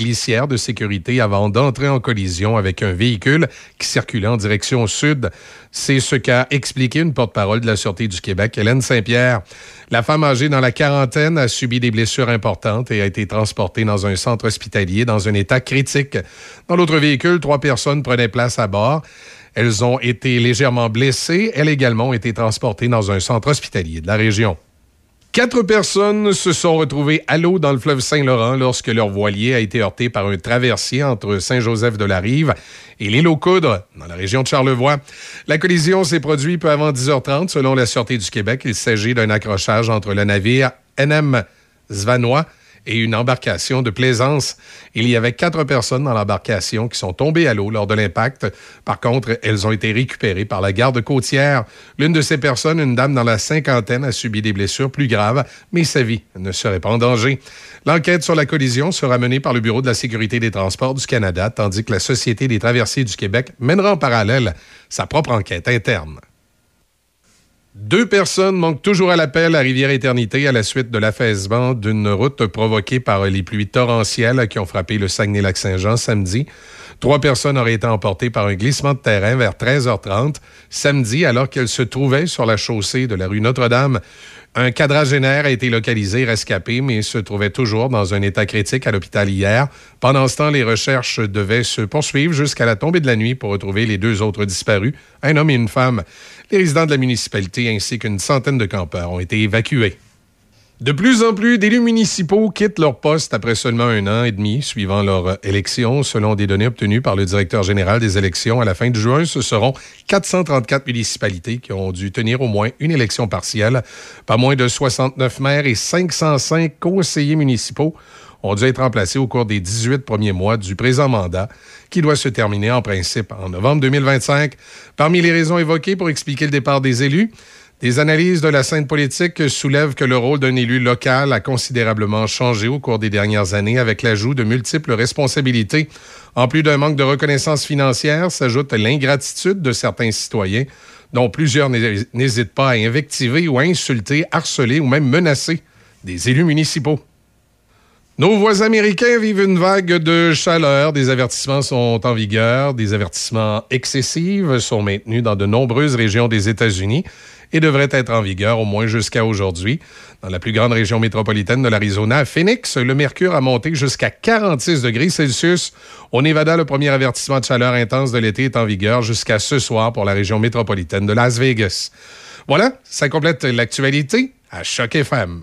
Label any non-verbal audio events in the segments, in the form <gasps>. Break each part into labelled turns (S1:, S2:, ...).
S1: glissière de sécurité avant d'entrer en collision avec un véhicule qui circulait en direction sud. C'est ce qu'a expliqué une porte-parole de la Sûreté du Québec, Hélène Saint-Pierre. La femme âgée dans la quarantaine a subi des blessures importantes et a été transportée dans un centre hospitalier dans un état critique. Dans l'autre véhicule, trois personnes prenaient place à bord. Elles ont été légèrement blessées. Elles également ont été transportées dans un centre hospitalier de la région. Quatre personnes se sont retrouvées à l'eau dans le fleuve Saint-Laurent lorsque leur voilier a été heurté par un traversier entre Saint-Joseph-de-la-Rive et l'île aux Coudres, dans la région de Charlevoix. La collision s'est produite peu avant 10h30 selon la Sûreté du Québec. Il s'agit d'un accrochage entre le navire NM Zvanois et une embarcation de plaisance. Il y avait quatre personnes dans l'embarcation qui sont tombées à l'eau lors de l'impact. Par contre, elles ont été récupérées par la garde côtière. L'une de ces personnes, une dame dans la cinquantaine, a subi des blessures plus graves, mais sa vie ne serait pas en danger. L'enquête sur la collision sera menée par le Bureau de la sécurité des transports du Canada, tandis que la Société des traversiers du Québec mènera en parallèle sa propre enquête interne. Deux personnes manquent toujours à l'appel à Rivière-Éternité à la suite de l'affaissement d'une route provoquée par les pluies torrentielles qui ont frappé le Saguenay-Lac-Saint-Jean samedi. Trois personnes auraient été emportées par un glissement de terrain vers 13h30 samedi alors qu'elles se trouvaient sur la chaussée de la rue Notre-Dame. Un quadragénaire a été localisé, rescapé, mais se trouvait toujours dans un état critique à l'hôpital hier. Pendant ce temps, les recherches devaient se poursuivre jusqu'à la tombée de la nuit pour retrouver les deux autres disparus, un homme et une femme. Les résidents de la municipalité ainsi qu'une centaine de campeurs ont été évacués. De plus en plus d'élus municipaux quittent leur poste après seulement un an et demi suivant leur élection. Selon des données obtenues par le directeur général des élections à la fin de juin, ce seront 434 municipalités qui ont dû tenir au moins une élection partielle. Pas moins de 69 maires et 505 conseillers municipaux ont dû être remplacés au cours des 18 premiers mois du présent mandat, qui doit se terminer en principe en novembre 2025. Parmi les raisons évoquées pour expliquer le départ des élus, des analyses de la scène politique soulèvent que le rôle d'un élu local a considérablement changé au cours des dernières années avec l'ajout de multiples responsabilités. En plus d'un manque de reconnaissance financière, s'ajoute l'ingratitude de certains citoyens, dont plusieurs n'hésitent pas à invectiver ou à insulter, harceler ou même menacer des élus municipaux. Nos voisins américains vivent une vague de chaleur. Des avertissements sont en vigueur. Des avertissements excessifs sont maintenus dans de nombreuses régions des États-Unis et devrait être en vigueur au moins jusqu'à aujourd'hui. Dans la plus grande région métropolitaine de l'Arizona, Phoenix, le mercure a monté jusqu'à 46 degrés Celsius. Au Nevada, le premier avertissement de chaleur intense de l'été est en vigueur jusqu'à ce soir pour la région métropolitaine de Las Vegas. Voilà, ça complète l'actualité à Choc FM.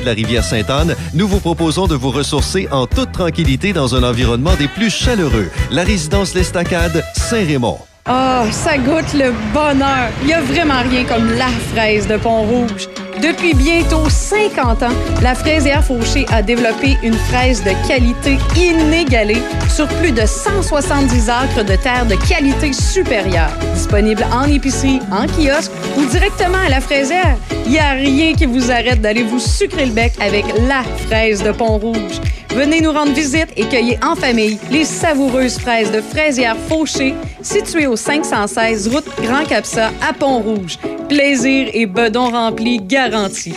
S2: De la rivière Sainte-Anne, nous vous proposons de vous ressourcer en toute tranquillité dans un environnement des plus chaleureux. La résidence L'Estacade, Saint-Raymond.
S3: Ah, ça goûte le bonheur. Il n'y a vraiment rien comme la fraise de Pont-Rouge. Depuis bientôt 50 ans, la fraisière Fauché a développé une fraise de qualité inégalée sur plus de 170 acres de terre de qualité supérieure. Disponible en épicerie, en kiosque ou directement à la fraisière, il n'y a rien qui vous arrête d'aller vous sucrer le bec avec la fraise de Pont-Rouge. Venez nous rendre visite et cueillez en famille les savoureuses fraises de fraisière Fauché situées au 516 route Grand Capsa à Pont-Rouge. Plaisir et bedon rempli garantis.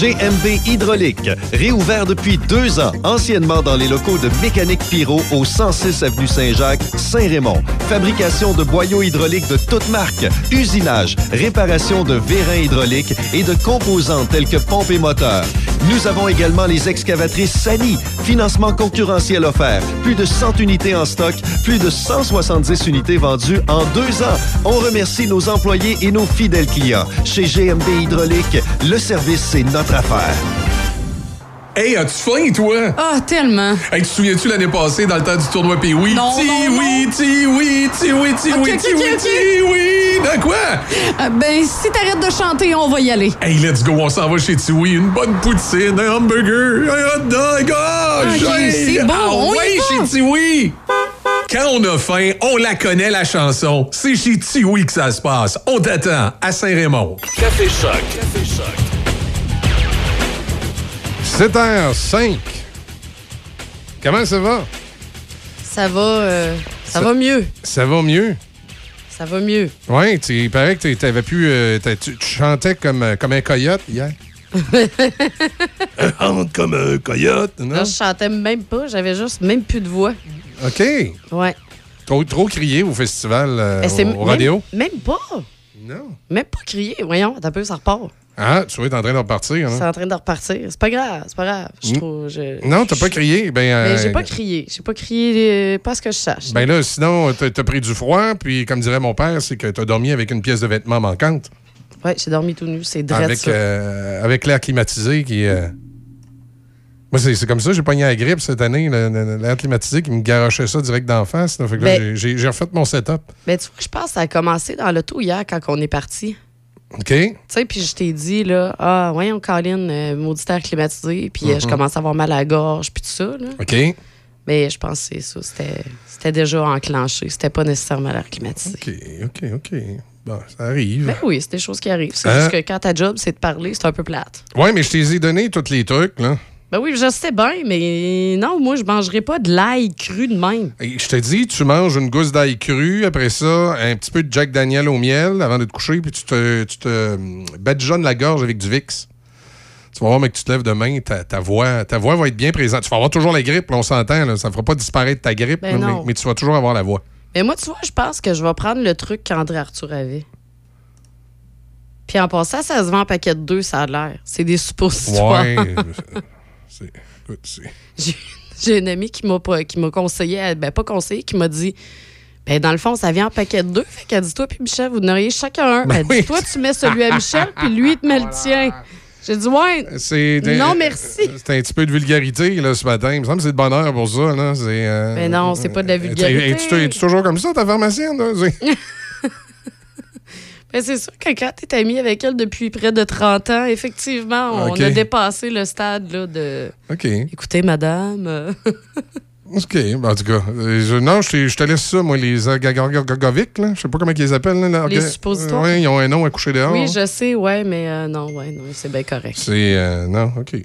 S2: GMB Hydraulique, réouvert depuis deux ans, anciennement dans les locaux de Mécanique Pyro au 106 avenue Saint-Jacques, Saint-Raymond. Fabrication de boyaux hydrauliques de toutes marques, usinage, réparation de vérins hydrauliques et de composants tels que pompes et moteurs. Nous avons également les excavatrices Sani, financement concurrentiel offert, plus de 100 unités en stock, plus de 170 unités vendues en deux ans. On remercie nos employés et nos fidèles clients. Chez GMB Hydraulique, le service, c'est notre affaire.
S1: Hey, as-tu faim, toi?
S4: Ah, tellement.
S1: Hey, tu te souviens-tu l'année passée, dans le temps du tournoi Pee oui?
S4: Non,
S1: ti
S4: non,
S1: oui, ti oui, ti oui, ti
S4: Ok,
S1: oui, ti oui, ti oui. De quoi?
S4: Euh, ben, si t'arrêtes de chanter, on va y aller.
S1: Hey, let's go, on s'en va chez Tiwi. Une bonne poutine, un hamburger, un hot dog. Ah,
S4: Ok,
S1: j'ai-
S4: c'est bon,
S1: Ah
S4: on y
S1: ouais,
S4: va.
S1: chez Tiwi. Quand on a faim, on la connaît, la chanson. C'est chez Tiwi que ça se passe. On t'attend à Saint-Raymond.
S5: Café Choc. Café Choc.
S1: 7h05. Comment ça va?
S4: Ça va, euh, ça,
S1: Ça-
S4: va mieux.
S1: Ça va mieux?
S4: Ça va mieux.
S1: Oui, il paraît que tu avais pu. euh, t'as- tu, tu chantais comme, euh, comme un coyote hier. <laughs> Chante comme un coyote, non?
S4: Je chantais même pas. J'avais juste même plus de voix.
S1: OK.
S4: Ouais.
S1: Trop, trop crié au festival, euh,
S4: c'est
S1: au, au rodéo?
S4: Même, même pas.
S1: Non.
S4: Même pas crier. Voyons, un peu, ça repart.
S1: Ah, tu vois, t'es en train de repartir.
S4: C'est
S1: Hein?
S4: en train de repartir. C'est pas grave, c'est pas grave. Je
S1: Mm.
S4: trouve. Je...
S1: Non, t'as pas crié. Ben,
S4: Mais
S1: euh,
S4: j'ai pas crié. J'ai pas crié, euh, pas ce que je sache.
S1: Ben là, sinon, t'as pris du froid, puis comme dirait mon père, c'est que t'as dormi avec une pièce de vêtement manquante.
S4: Ouais, j'ai dormi tout nu. C'est drôle
S1: Avec, euh, avec l'air climatisé qui. euh, Moi, c'est c'est comme ça, j'ai pogné la grippe cette année, l'air climatisé qui me garochait ça direct d'en face.
S4: Ben-
S1: j'ai- refait mon setup.
S4: Ben, tu vois, je pense que ça a commencé dans l'auto hier quand on est parti.
S1: OK?
S4: Tu sais, puis je t'ai dit, là, ah, voyons, Colin, euh, maudit air climatisé, puis euh, je
S1: Mhm.
S4: commence à avoir mal à la gorge, puis tout ça, là.
S1: OK?
S4: Mais je pense que c'est ça. C'était, c'était déjà enclenché. C'était pas nécessairement l'air climatisé.
S1: OK, OK, OK. Bon, ça arrive.
S4: Ben oui, c'est des choses qui arrivent. C'est
S1: Hein?
S4: juste que quand ta job, c'est de parler, c'est un peu plate.
S1: Ouais, mais je t'ai donné tous les trucs, là.
S4: Ben oui, je sais bien, mais non, moi, je mangerai pas de l'ail cru de même.
S1: Et je te dis, tu manges une gousse d'ail cru, après ça, un petit peu de Jack Daniel au miel avant de te coucher, puis tu te, tu te hum, badigeonnes la gorge avec du Vicks. Tu vas voir, mais que tu te lèves demain, ta, ta voix, ta voix va être bien présente. Tu vas avoir toujours la grippe, là, on s'entend, là, ça ne fera pas disparaître ta grippe,
S4: Ben
S1: mais tu vas toujours avoir la voix.
S4: Mais moi, tu vois, je pense que je vais prendre le truc qu'André Arthur avait. Puis en passant, ça se vend en paquet de deux, ça a l'air. C'est des suppositoires.
S1: Ouais. <laughs>
S4: J'ai- J'ai une amie qui m'a pas- qui m'a conseillé, ben pas conseillé, qui m'a dit ben dans le fond, ça vient en paquet de deux. Fait qu'elle dit toi puis Michel, vous en auriez chacun un.
S1: Ben
S4: elle
S1: oui.
S4: dit toi, tu mets celui à Michel, puis lui, il te met le tien. J'ai dit ouais.
S1: des-
S4: Non, merci.
S1: C'est un petit peu de vulgarité là, ce matin. Il me semble que c'est de bonheur pour ça. Là. C'est, euh,
S4: Mais non, c'est pas de la
S1: euh,
S4: vulgarité.
S1: Es-tu es-tu toujours comme ça, ta pharmacienne? Là? <laughs> C'est-
S4: c'est sûr que quand tu es ami avec elle depuis près de 30 ans, effectivement, on a dépassé le stade là, de
S1: OK.
S4: écoutez, madame. euh, <laughs>
S1: OK. Ben, en tout cas, euh, je- non, je te, je te laisse ça, moi, les agagovic, là. Je sais pas comment ils les appellent. Là,
S4: Les suppositoires?
S1: Oui, ils ont un nom à coucher dehors.
S4: Oui, je sais, ouais, mais euh, non, ouais, non, c'est bien correct.
S1: C'est. euh, non, OK.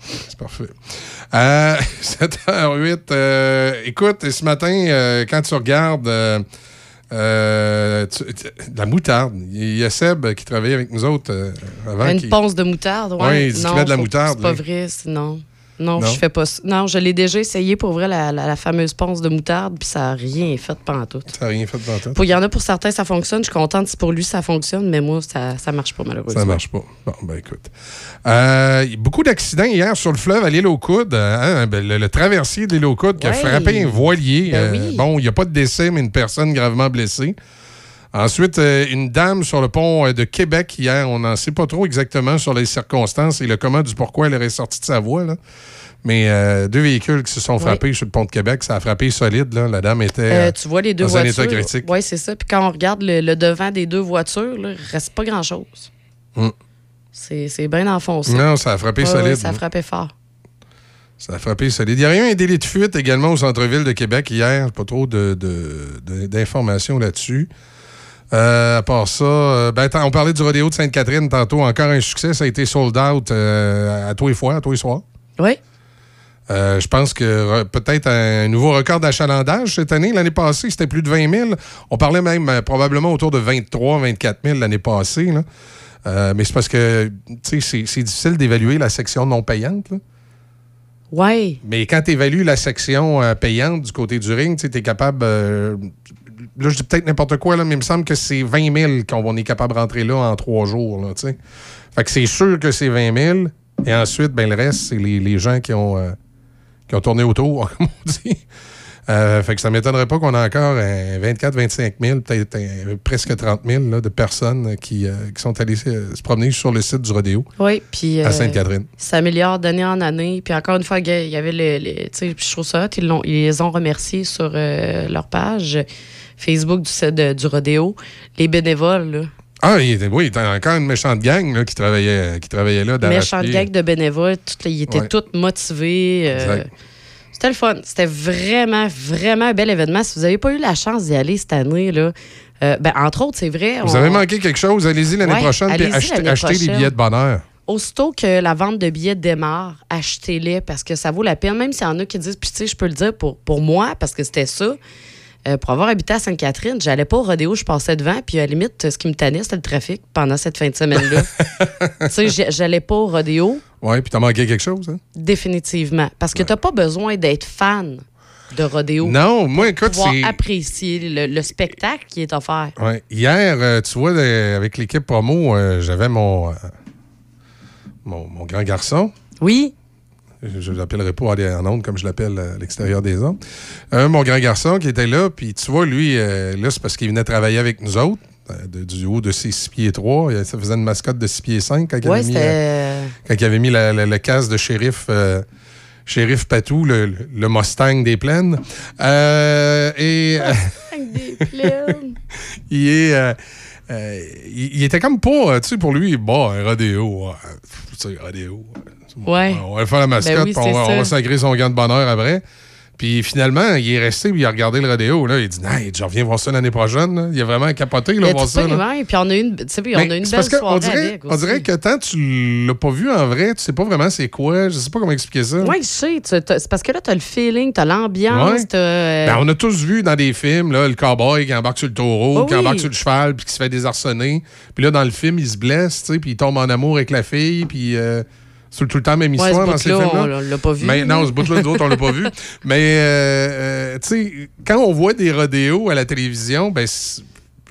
S1: C'est parfait. Euh, <laughs> 7h08. euh, écoute, ce matin, euh, quand tu regardes. Euh, tu- tu- la moutarde. Il y a Seb qui travaillait avec nous autres euh, avant.
S4: Une
S1: qui-
S4: ponce de moutarde, ouais.
S1: Ouais, il dit qu'il
S4: non,
S1: met de la moutarde,
S4: C'est pas
S1: lui.
S4: vrai, c'est- non. Je fais pas ça. Non, je l'ai déjà essayé pour vrai, la, la- la fameuse ponce de moutarde, puis ça n'a rien fait pantoute.
S1: Ça n'a rien fait.
S4: Pour- Il y en a pour certains, ça fonctionne. Je suis contente si pour lui ça fonctionne, mais moi, ça, ça marche pas malheureusement.
S1: Ça marche pas. Bon, ben écoute. Euh, beaucoup d'accidents hier sur le fleuve à l'île aux Coudes. hein, ben, le, le traversier de l'île aux Coudes qui a
S4: Ouais.
S1: frappé un voilier.
S4: Ben
S1: Euh. Bon, il n'y a pas de décès, mais une personne gravement blessée. Ensuite, euh, une dame sur le pont euh, de Québec hier. On n'en sait pas trop exactement sur les circonstances et le comment du pourquoi elle est sortie de sa voie. Là. Mais euh, deux véhicules qui se sont
S4: Oui.
S1: frappés sur le pont de Québec, ça a frappé solide. Là. La dame était.
S4: Euh, tu vois les deux
S1: dans un
S4: voitures.
S1: état critique.
S4: Oui, c'est ça. Puis quand on regarde le, le devant des deux voitures, là, il reste pas grand-chose.
S1: Mm.
S4: C'est bien enfoncé.
S1: non, ça a frappé
S4: Ouais,
S1: solide.
S4: ouais, ça
S1: là.
S4: frappait fort.
S1: Ça a frappé solide. Il y a eu un délit de fuite également au centre-ville de Québec hier. Pas trop de- de- de- d'informations là-dessus. Euh, à part ça, euh, ben, on parlait du rodéo de Sainte-Catherine tantôt. Encore un succès. Ça a été sold out euh, à tous les fois, à tous les soirs.
S4: Oui.
S1: Je pense que re- peut-être un nouveau record d'achalandage cette année. L'année passée, c'était plus de 20 000. On parlait même probablement autour de 23 24 000 l'année passée. là. Mais c'est parce que c'est difficile d'évaluer la section non payante. là.
S4: Oui.
S1: Mais quand tu évalues la section euh, payante du côté du ring, tu es capable. euh, là, je dis peut-être n'importe quoi, mais il me semble que c'est 20 000 qu'on est capable de rentrer là en trois jours. Fait que c'est sûr que c'est 20 000. Et ensuite, ben, le reste, c'est les, gens euh, qui ont tourné autour, <laughs> comme on dit. Euh, fait que ça ne m'étonnerait pas qu'on a encore 24, 25 000, peut-être presque 30 000 là, de personnes qui, euh, qui sont allées se promener sur le site du rodéo
S4: Oui, puis.
S1: à
S4: euh,
S1: Sainte-Catherine.
S4: ça s'améliore d'année en année. Puis encore une fois, il y avait les. les- je trouve ça ils, ils les ont remerciés sur leur page Facebook du, de- du rodéo. Les bénévoles, là.
S1: Ah, il était, oui, il était encore une méchante gang là, qui, travaillait, qui travaillait là.
S4: méchante gang de bénévoles. Tout, ils étaient
S1: Ouais.
S4: tous motivés. euh,
S1: Exact.
S4: C'était le fun. C'était vraiment, vraiment un bel événement. Si vous n'avez pas eu la chance d'y aller cette année, là, euh, ben, entre autres, c'est vrai.
S1: Vous
S4: on-
S1: avez manqué quelque chose, allez-y l'année
S4: Ouais,
S1: prochaine puis
S4: allez-y
S1: achetez, les billets de bonheur.
S4: Aussitôt que la vente de billets démarre, achetez-les parce que ça vaut la peine. Même s'il y en a qui disent, puis tu sais, je peux le dire pour, pour moi, parce que c'était ça. euh, pour avoir habité à Sainte-Catherine, j'allais pas au rodéo, je passais devant, puis à la limite, ce qui me tannait, c'était le trafic pendant cette fin de semaine-là. <laughs> tu sais, j'allais pas au rodéo,
S1: Oui, puis t'as manqué quelque chose, hein?
S4: définitivement. Parce que t'as pas besoin d'être fan de rodéo
S1: Non, moi,
S4: pour
S1: écoute,
S4: pouvoir
S1: c'est.
S4: apprécier le, le spectacle qui est offert.
S1: Ouais. Hier, euh, tu vois, euh, avec l'équipe promo, euh, j'avais mon, euh, mon, mon grand garçon.
S4: Oui,
S1: Je ne l'appellerai pas en ondes comme je l'appelle à l'extérieur des ondes. Mon grand garçon qui était là, puis tu vois, lui, là, c'est parce qu'il venait travailler avec nous autres, de- du haut de ses 6 pieds 3. Ça faisait une mascotte de 6 pieds 5 quand, il, avait mis, euh,
S4: c'était.
S1: quand il avait mis la- la- le casque de shérif. euh, Shérif Patou, le, le Mustang des plaines. Euh, et euh,
S4: Avec des plaines. <laughs>
S1: il est. euh, euh, il, il était comme pas, euh, tu sais, pour lui, bon, un rodéo. euh, Tu sais, rodéo. euh,
S4: Ouais.
S1: On va faire la mascotte,
S4: Ben oui,
S1: puis on, va, on va sacrer son gant de bonheur après. Puis finalement, il est resté, puis il a regardé le rodéo. Là, il dit, nah, je reviens voir ça l'année prochaine. là. Il a vraiment capoté, là, voir ça.
S4: ouais, puis on a eu une, puis on a une belle
S1: parce que
S4: soirée
S1: on dirait,
S4: avec
S1: on dirait que tant tu l'as pas vu en vrai, tu sais pas vraiment c'est quoi. Je sais pas comment expliquer ça.
S4: Oui, je sais. C'est parce que là, tu as le feeling, tu as l'ambiance.
S1: Ouais.
S4: t'as, euh,
S1: Ben, on a tous vu dans des films là, le cowboy qui embarque sur le taureau,
S4: Oh
S1: qui
S4: oui.
S1: embarque sur le cheval, puis qui se fait désarçonner. Puis là, dans le film, il se blesse, puis il tombe en amour avec la fille, puis euh, c'est tout le temps la même
S4: ouais,
S1: histoire
S4: ce
S1: dans ces films-là.
S4: on l'a pas vu.
S1: Mais non, ce bout-là, nous autres, on l'a pas vu. <laughs> Mais, euh, euh, tu sais, quand on voit des rodéos à la télévision, ben,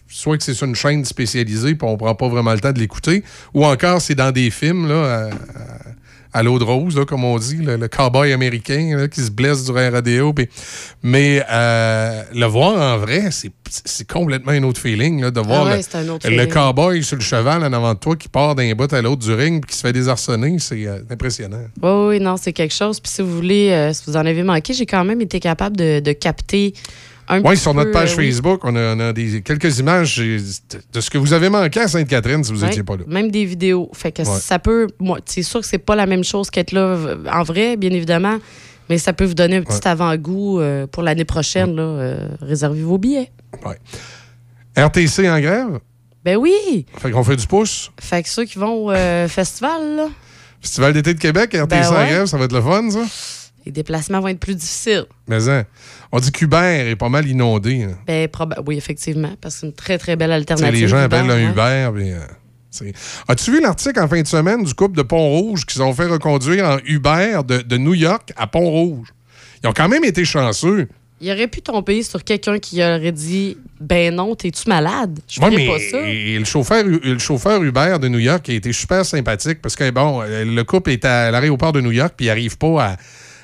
S1: soit que c'est sur une chaîne spécialisée, puis on prend pas vraiment le temps de l'écouter, ou encore c'est dans des films, là, à, à- à l'eau de rose, là, comme on dit, le, le cowboy américain là, qui se blesse durant rodéo. puis- mais euh, le voir en vrai, c'est complètement un autre feeling, là, de voir
S4: Ah ouais,
S1: le- le cowboy sur le cheval en avant de toi qui part d'un bout à l'autre du ring puis qui se fait désarçonner, c'est euh, impressionnant.
S4: Oui, oui, non, c'est quelque chose. Puis si vous voulez, euh, si vous en avez manqué, j'ai quand même été capable de, de capter
S1: Oui, sur notre page
S4: euh, oui.
S1: Facebook, on a, on a des, quelques images de ce que vous avez manqué à Sainte-Catherine si vous
S4: Ouais,
S1: n'étiez pas là.
S4: Même des vidéos. Fait que
S1: Ouais.
S4: ça peut. Moi, c'est sûr que c'est pas la même chose qu'être là en vrai, bien évidemment. Mais ça peut vous donner un petit avant-goût euh, pour l'année prochaine. Là, euh, réservez vos billets.
S1: RTC en grève,
S4: Ben oui!
S1: fait qu'on fait du pouce.
S4: Fait que ceux qui vont au <laughs> festival, là,
S1: Festival d'été de Québec, RTC
S4: Ben
S1: en grève, ça va être le fun, ça?
S4: Les déplacements vont être plus difficiles.
S1: Mais hein, on dit qu'Uber est pas mal inondé. hein.
S4: Ben, oui, effectivement, parce que c'est une très, très belle alternative.
S1: les gens
S4: Uber,
S1: appellent un
S4: hein.
S1: Uber. euh, As-tu vu l'article en fin de semaine du couple de Pont-Rouge qui ont fait reconduire en Uber de, de New York à Pont-Rouge? Ils ont quand même été chanceux.
S4: Il aurait pu tomber sur quelqu'un qui aurait dit Ben non, t'es-tu malade? Je
S1: Ouais,
S4: ferais
S1: mais
S4: pas ça.
S1: et le chauffeur, le chauffeur Uber de New York a été super sympathique parce que, bon, euh, le couple est à l'aéroport de New York puis il n'arrive pas à,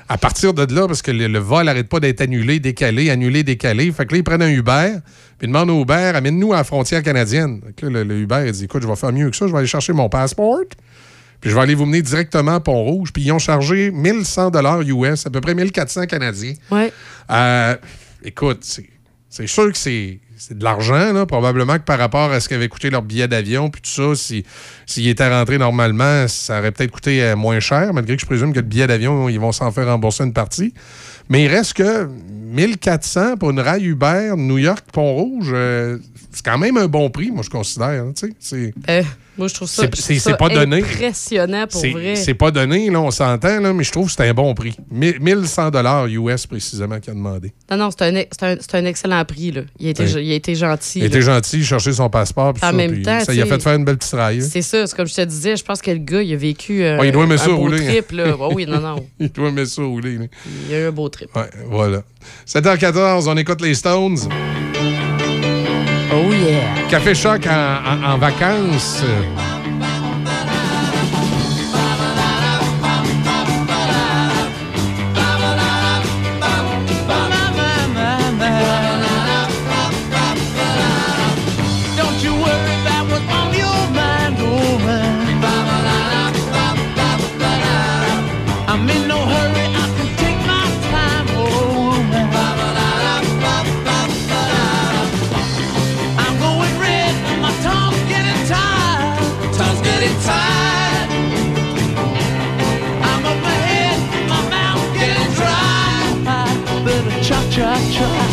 S1: à partir de là parce que le, le vol n'arrête pas d'être annulé, décalé, annulé, décalé. Fait que là, ils prennent un Uber puis ils demandent au Uber amène-nous à la frontière canadienne. Fait que là, le, le Uber il dit écoute, je vais faire mieux que ça, je vais aller chercher mon passeport puis je vais aller vous mener directement à Pont-Rouge. Puis ils ont chargé 1100 dollars US, à peu près 1400 canadiens.
S4: Ouais.
S1: Euh, écoute, c'est sûr que c'est c'est de l'argent, là, probablement que par rapport à ce qu'avait coûté leur billet d'avion, puis tout ça, si- s'il était rentré normalement, ça aurait peut-être coûté euh, moins cher, malgré que je présume que le billet d'avion, ils vont s'en faire rembourser une partie. Mais il reste que 1400 pour une rail Uber New York-Pont-Rouge, euh, c'est quand même un bon prix, moi, je considère. hein. C'est-
S4: Euh, moi, je trouve ça,
S1: C'est- pas donné.
S4: impressionnant pour vrai.
S1: c'est pas donné, là, on s'entend, là, mais je trouve que c'est un bon prix. 1100 dollars US précisément qu'il a demandé.
S4: Non, non, c'est un, un, excellent prix. Là. Il, a été,
S1: Oui.
S4: il a été gentil.
S1: Il
S4: là.
S1: était gentil, chercher son passeport,
S4: En
S1: ça,
S4: même temps,
S1: ça y a fait faire une belle petite raille. hein.
S4: C'est ça, c'est comme je te disais, je pense que le gars, il a vécu euh,
S1: Ouais, il doit aimer
S4: un beau
S1: rouler.
S4: trip. Là. Oui, non, non. <laughs>
S1: Il doit mettre ça là.
S4: Il a eu un beau trip.
S1: Ouais, voilà. 7h14, on écoute les Stones.
S4: Oh yeah!
S1: Café Choc en, vacances.
S6: try, try.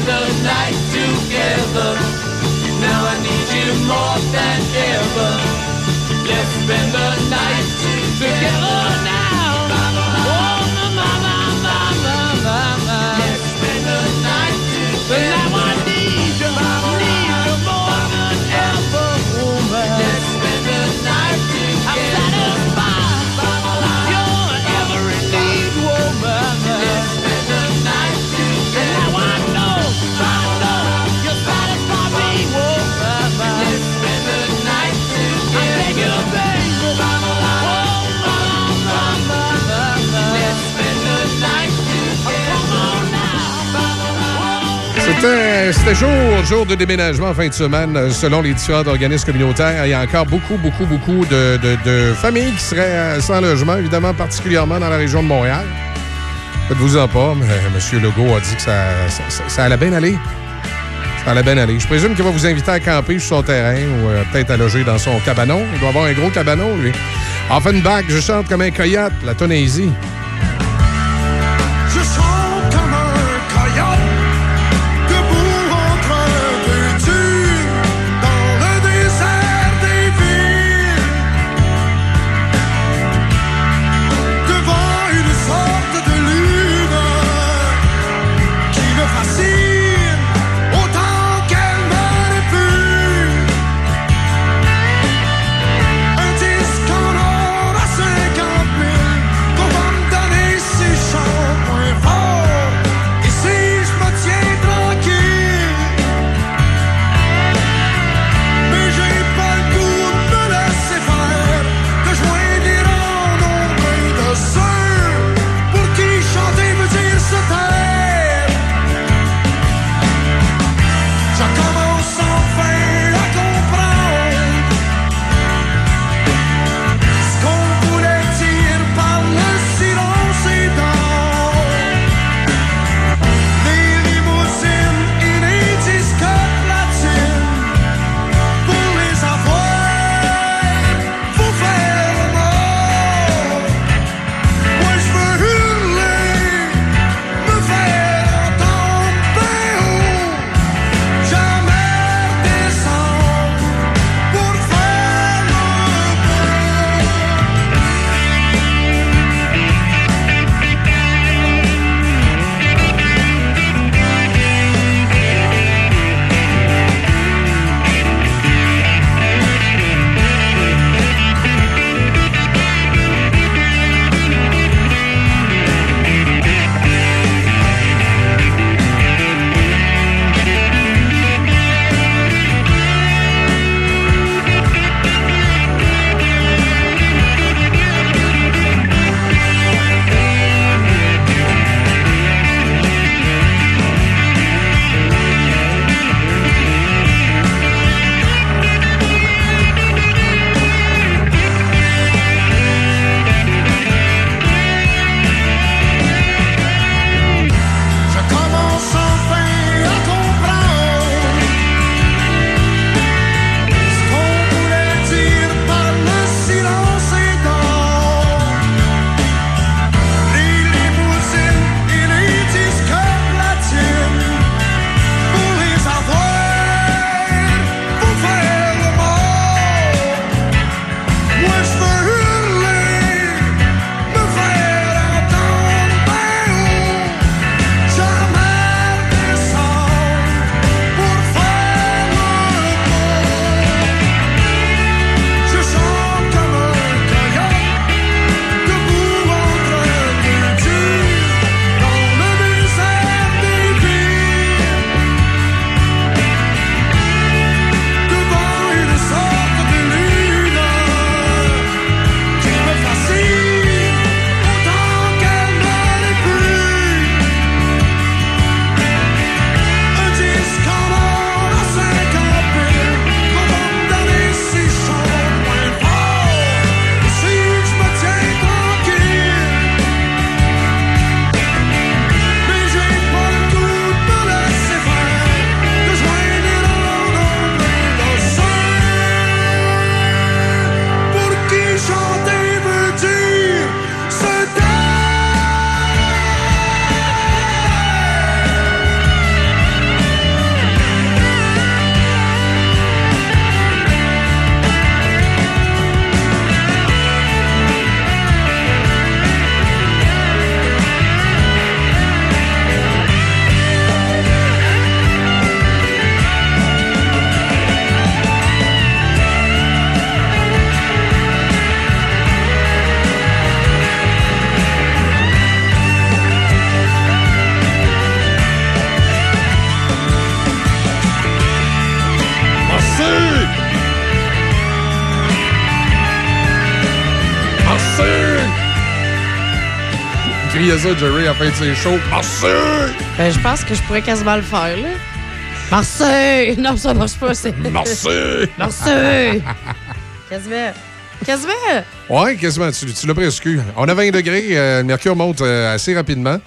S6: spend the night together. Now I need you more than ever.
S1: C'était jour, jour de déménagement en fin de semaine, euh, selon les différents organismes communautaires. Il y a encore beaucoup, beaucoup, beaucoup de, de, familles qui seraient euh, sans logement, évidemment, particulièrement dans la région de Montréal. Faites-vous en pas, mais M. Legault a dit que ça, ça, allait bien aller. Ça allait bien aller. Je présume qu'il va vous inviter à camper sur son terrain ou euh, peut-être à loger dans son cabanon. Il doit avoir un gros cabanon, lui. Offenbach, je chante comme un coyote, la Tunisie. Ça, Jerry, à la fin de ses shows. Marseille!
S3: Ben, je pense que je pourrais quasiment le faire, là. Marseille! <laughs> Non, ça marche pas, c'est...
S1: Marseille!
S3: Marseille! Quasiment. Quasiment.
S1: Ouais, quasiment. Tu, tu l'as presque eu. On a 20 degrés. euh, le mercure monte euh, assez rapidement.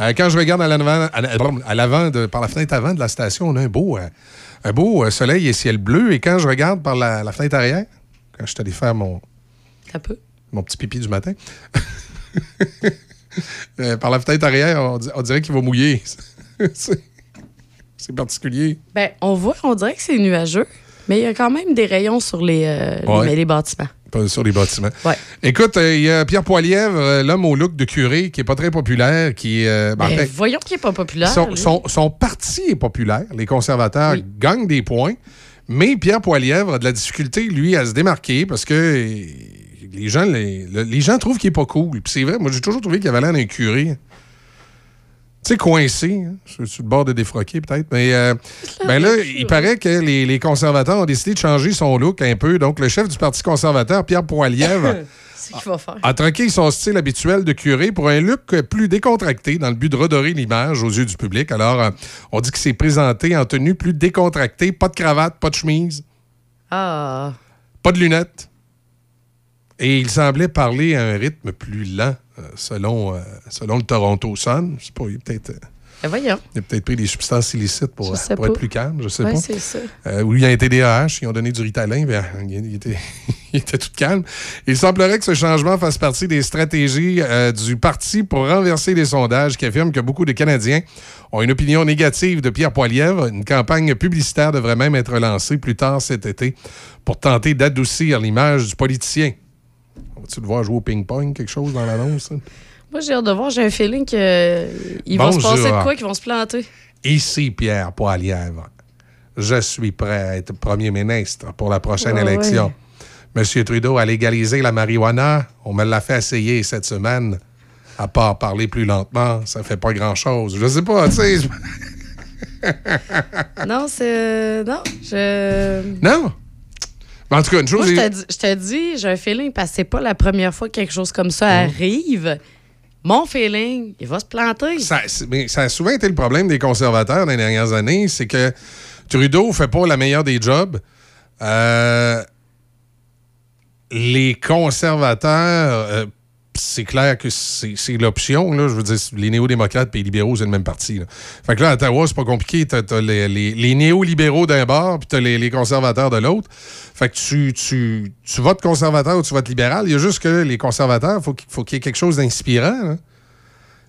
S1: Euh, quand je regarde à l'avant, à de- par la fenêtre avant de la station, on a un beau, un beau soleil et ciel bleu. Et quand je regarde par la, la fenêtre arrière, quand je suis allé faire mon,
S3: Un peu.
S1: mon petit pipi du matin, <laughs> euh, par la fenêtre arrière, on, di- on dirait qu'il va mouiller. <laughs> C'est particulier.
S3: Ben, on voit, on dirait que c'est nuageux, mais il y a quand même des rayons sur les, euh,
S1: Ouais.
S3: les, les bâtiments.
S1: Sur les bâtiments.
S3: Ouais.
S1: Écoute, euh, il y a Pierre Poilièvre, euh, l'homme au look de curé, qui est pas très populaire, qui... euh, ben, en
S3: Ben, voyons qu'il n'est pas populaire.
S1: Son,
S3: lui.
S1: son- son parti est populaire. Les conservateurs
S3: Oui.
S1: gagnent des points. Mais Pierre Poilièvre a de la difficulté, lui, à se démarquer parce que les gens, les, le- les gens trouvent qu'il est pas cool. Puis c'est vrai, moi, j'ai toujours trouvé qu'il avait l'air d'un curé. Tu sais, coincé, hein, sur, sur le bord de défroquer, peut-être. Mais euh, ben là, il paraît que les, les conservateurs ont décidé de changer son look un peu. Donc, le chef du Parti conservateur, Pierre <laughs>
S3: faire.
S1: a troqué son style habituel de curé pour un look plus décontracté dans le but de redorer l'image aux yeux du public. Alors, euh, on dit qu'il s'est présenté en tenue plus décontractée, pas de cravate, pas de chemise,
S3: Ah.
S1: pas de lunettes. Et il semblait parler à un rythme plus lent, euh, selon, euh, selon le Toronto Sun. Je sais pas, il a peut-être euh,
S3: Ben voyons.
S1: il a peut-être pris des substances illicites pour, être plus calme, je sais
S3: Ouais,
S1: pas.
S3: c'est ça.
S1: Euh, ou il y a un TDAH, ils ont donné du Ritalin, ben, il, était, <laughs> il était tout calme. Il semblerait que ce changement fasse partie des stratégies euh, du parti pour renverser les sondages qui affirment que beaucoup de Canadiens ont une opinion négative de Pierre Poilievre. Une campagne publicitaire devrait même être lancée plus tard cet été pour tenter d'adoucir l'image du politicien. Tu le voir jouer au ping-pong, quelque chose dans l'annonce? hein?
S3: Moi, j'ai hâte de voir. J'ai un feeling qu'ils vont se passer de quoi, qu'ils vont se planter.
S1: Ici Pierre Poilievre. Je suis prêt à être premier ministre pour la prochaine
S3: Ouais,
S1: élection. Monsieur Trudeau a légalisé la marijuana. On me l'a fait essayer cette semaine. À part parler plus lentement, ça fait pas grand-chose. Je sais pas, tu sais. <laughs>
S3: Non, c'est. Non, je.
S1: Non? En tout cas, une chose
S3: je te
S1: est...
S3: dis- je te dis, j'ai un feeling parce que c'est pas la première fois que quelque chose comme ça arrive. Mon feeling, il va se planter.
S1: Ça, mais ça a souvent été le problème des conservateurs dans les dernières années, c'est que Trudeau fait pas la meilleure des jobs. Euh, les conservateurs, euh, c'est clair que c'est l'option. Je veux dire, les néo-démocrates et les libéraux, c'est le même parti. Fait que là, à Ottawa, c'est pas compliqué. T'as as les, les- néo-libéraux d'un bord, puis t'as les, conservateurs de l'autre. Fait que tu, tu, tu votes conservateur ou tu votes libéral. Il y a juste que les conservateurs, faut qu'il faut qu'il y ait quelque chose d'inspirant.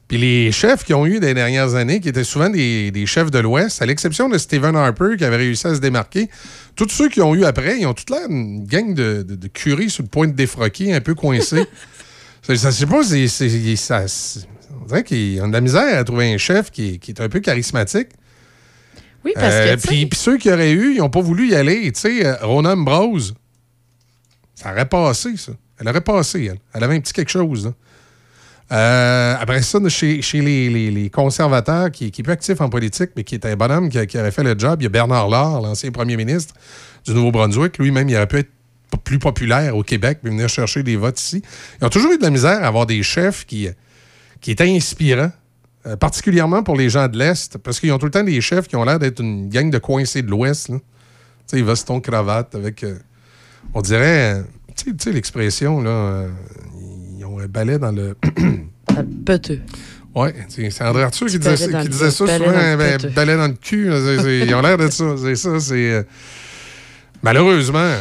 S1: Puis les chefs qui ont eu des dernières années, qui étaient souvent des, des chefs de l'Ouest, à l'exception de Stephen Harper qui avait réussi à se démarquer, tous ceux qui ont eu après, ils ont toute l'air d'une gang de, de, sur le point de défroquer, un peu coincés. <laughs> je sais pas, c'est, c'est- ça- c'est- on dirait qu'ils ont de la misère à trouver un chef qui, est- qui est un peu charismatique.
S3: Oui, parce
S1: Euh,
S3: que. tu
S1: puis, ceux qui auraient eu, ils n'ont pas voulu y aller. Tu sais, euh, Rona Ambrose, ça aurait passé, ça. Elle aurait passé, elle. Elle avait un petit quelque chose. là. Euh, après ça, chez, chez les, les- les conservateurs, qui, qui est plus actif en politique, mais qui est un bonhomme qui, qui aurait fait le job, il y a Bernard Laure, l'ancien premier ministre du Nouveau-Brunswick. Lui-même, il aurait pu être plus populaire au Québec, puis venir chercher des votes ici. Ils ont toujours eu de la misère à avoir des chefs qui, qui étaient inspirants. Euh, particulièrement pour les gens de l'Est, parce qu'ils ont tout le temps des chefs qui ont l'air d'être une gang de coincés de l'Ouest. là. Tu sais, veston, cravate, avec. euh, on dirait. euh, tu sais- l'expression, là. euh, ils ont un balai dans le.
S3: Ah, <coughs> Peteux.
S1: Ouais, c'est André Arthur qui disait, qui
S3: le-
S1: disait ça souvent, ben, balai dans le cul. ils ont l'air de ça. C'est ça, c'est. malheureusement,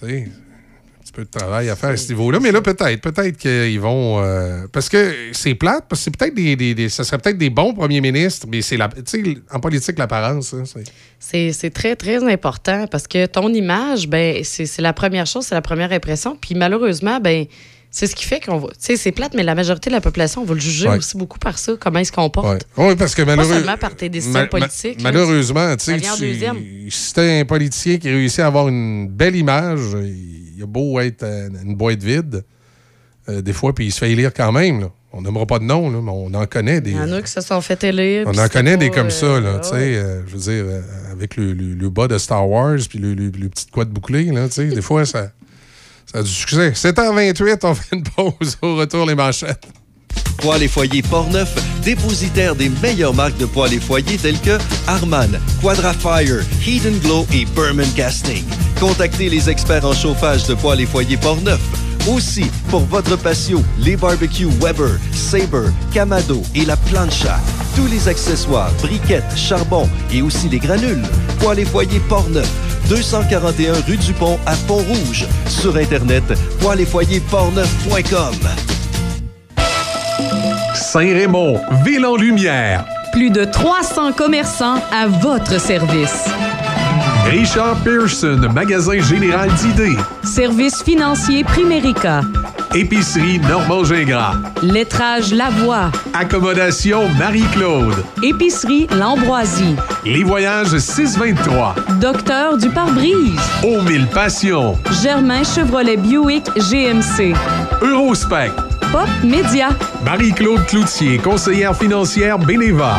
S1: tu sais, un petit peu de travail à faire à ce niveau-là. Mais là, peut-être, peut-être qu'ils vont. euh, parce que c'est plate, parce que c'est peut-être des, des- des- Ça serait peut-être des bons premiers ministres, mais c'est la. Tu sais, en politique, l'apparence, hein, c'est.
S3: C'est c'est très, très important parce que ton image, ben, c'est c'est la première chose, c'est la première impression. Puis malheureusement, ben, c'est ce qui fait qu'on va. Tu sais, c'est plate, mais la majorité de la population, on va le juger
S1: Ouais.
S3: aussi beaucoup par ça, comment il se comporte.
S1: Ouais, parce que malheureusement.
S3: seulement par tes décisions politiques, là.
S1: malheureusement, tu sais, si t'es un politicien qui réussit à avoir une belle image, il a beau être euh, une boîte vide, euh, des fois, puis il se fait élire quand même. là. On n'aimera pas de nom, là, mais on en connaît des.
S3: Il y en a qui se sont fait élire.
S1: On en connaît des comme
S3: euh,
S1: ça, là,
S3: ouais,
S1: tu sais, euh, je veux dire, euh, avec le, le- le bas de Star Wars, puis le, le, le petit quad bouclé, là, tu sais, des fois, ça, ça a du succès. 7h28, on fait une pause. Au retour, les manchettes.
S2: Poêles et foyers Portneuf, dépositaire des meilleures marques de poêles et foyers telles que Harman, Quadrafire, Heat Glow et Berman Casting. Contactez les experts en chauffage de poêles et foyers Portneuf. Aussi, pour votre patio, les barbecues Weber, Sabre, Camado et la plancha. Tous les accessoires, briquettes, charbon et aussi les granules. Poêles et foyers Portneuf, 241 rue du Pont à Pont-Rouge. Sur Internet, poêles et foyers portneuf.com.
S1: Saint-Raymond, ville en lumière.
S3: Plus de 300 commerçants à votre service.
S1: Richard Pearson, magasin général d'idées.
S3: Service financier Primérica.
S1: Épicerie Normand Gingras.
S3: Lettrage Lavoie.
S1: Accommodation Marie-Claude.
S3: Épicerie L'Ambroisie.
S1: Les voyages 623.
S3: Docteur du pare-brise.
S1: Aux mille passions.
S3: Germain Chevrolet Buick GMC.
S1: Eurospec.
S3: Pop Média.
S1: Marie-Claude Cloutier, conseillère financière Beneva.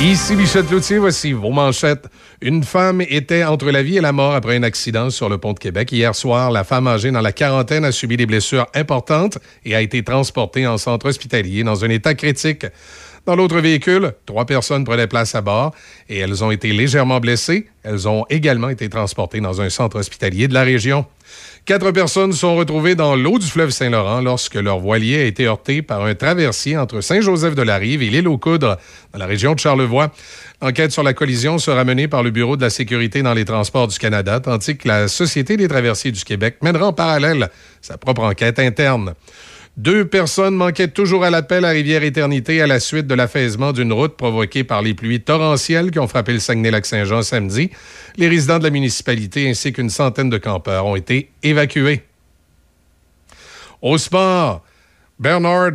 S1: Ici Michel Cloutier, voici vos manchettes. Une femme était entre la vie et la mort après un accident sur le pont de Québec. Hier soir, la femme âgée dans la quarantaine a subi des blessures importantes et a été transportée en centre hospitalier dans un état critique. Dans l'autre véhicule, trois personnes prenaient place à bord et elles ont été légèrement blessées. Elles ont également été transportées dans un centre hospitalier de la région. Quatre personnes sont retrouvées dans l'eau du fleuve Saint-Laurent lorsque leur voilier a été heurté par un traversier entre Saint-Joseph-de-la-Rive et l'île aux Coudres, dans la région de Charlevoix. L'enquête sur la collision sera menée par le Bureau de la sécurité dans les transports du Canada, tandis que la Société des traversiers du Québec mènera en parallèle sa propre enquête interne. Deux personnes manquaient toujours à l'appel à Rivière-Éternité à la suite de l'affaissement d'une route provoquée par les pluies torrentielles qui ont frappé le Saguenay-Lac-Saint-Jean samedi. Les résidents de la municipalité ainsi qu'une centaine de campeurs ont été évacués. Au sport, Bernard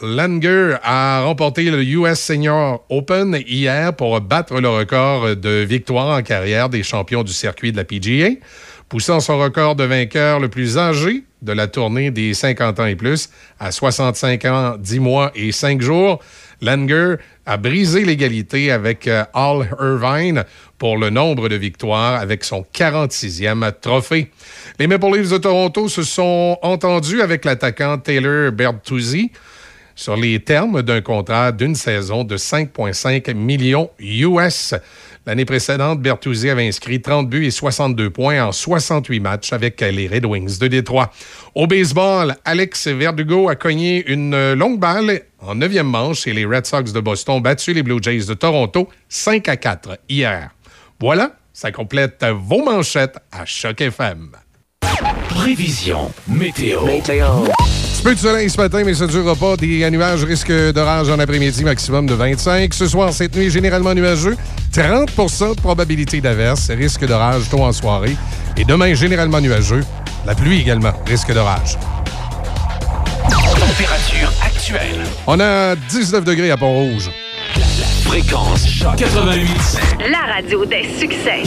S1: Langer a remporté le US Senior Open hier pour battre le record de victoire en carrière des champions du circuit de la PGA, poussant son record de vainqueur le plus âgé de la tournée des 50 ans et plus à 65 ans, 10 mois et 5 jours. Langer a brisé l'égalité avec euh, Al Irvine pour le nombre de victoires avec son 46e trophée. Les Maple Leafs de Toronto se sont entendus avec l'attaquant Taylor Bertuzzi sur les termes d'un contrat d'une saison de 5,5 millions US. L'année précédente, Bertuzzi avait inscrit 30 buts et 62 points en 68 matchs avec les Red Wings de Détroit. Au baseball, Alex Verdugo a cogné une longue balle en neuvième manche et les Red Sox de Boston ont battu les Blue Jays de Toronto 5 à 4 hier. Voilà, ça complète vos manchettes à Choc FM.
S5: Prévision météo.
S1: Peu de soleil ce matin, mais ça ne durera pas. Des nuages, risque d'orage en après-midi, maximum de 25. Ce soir, cette nuit, généralement nuageux. 30% de probabilité d'averse, risque d'orage tôt en soirée. Et demain, généralement nuageux. La pluie également, risque d'orage.
S5: Température actuelle.
S1: On a 19 degrés à Pont-Rouge.
S5: Fréquence choc 88.
S7: La radio des succès.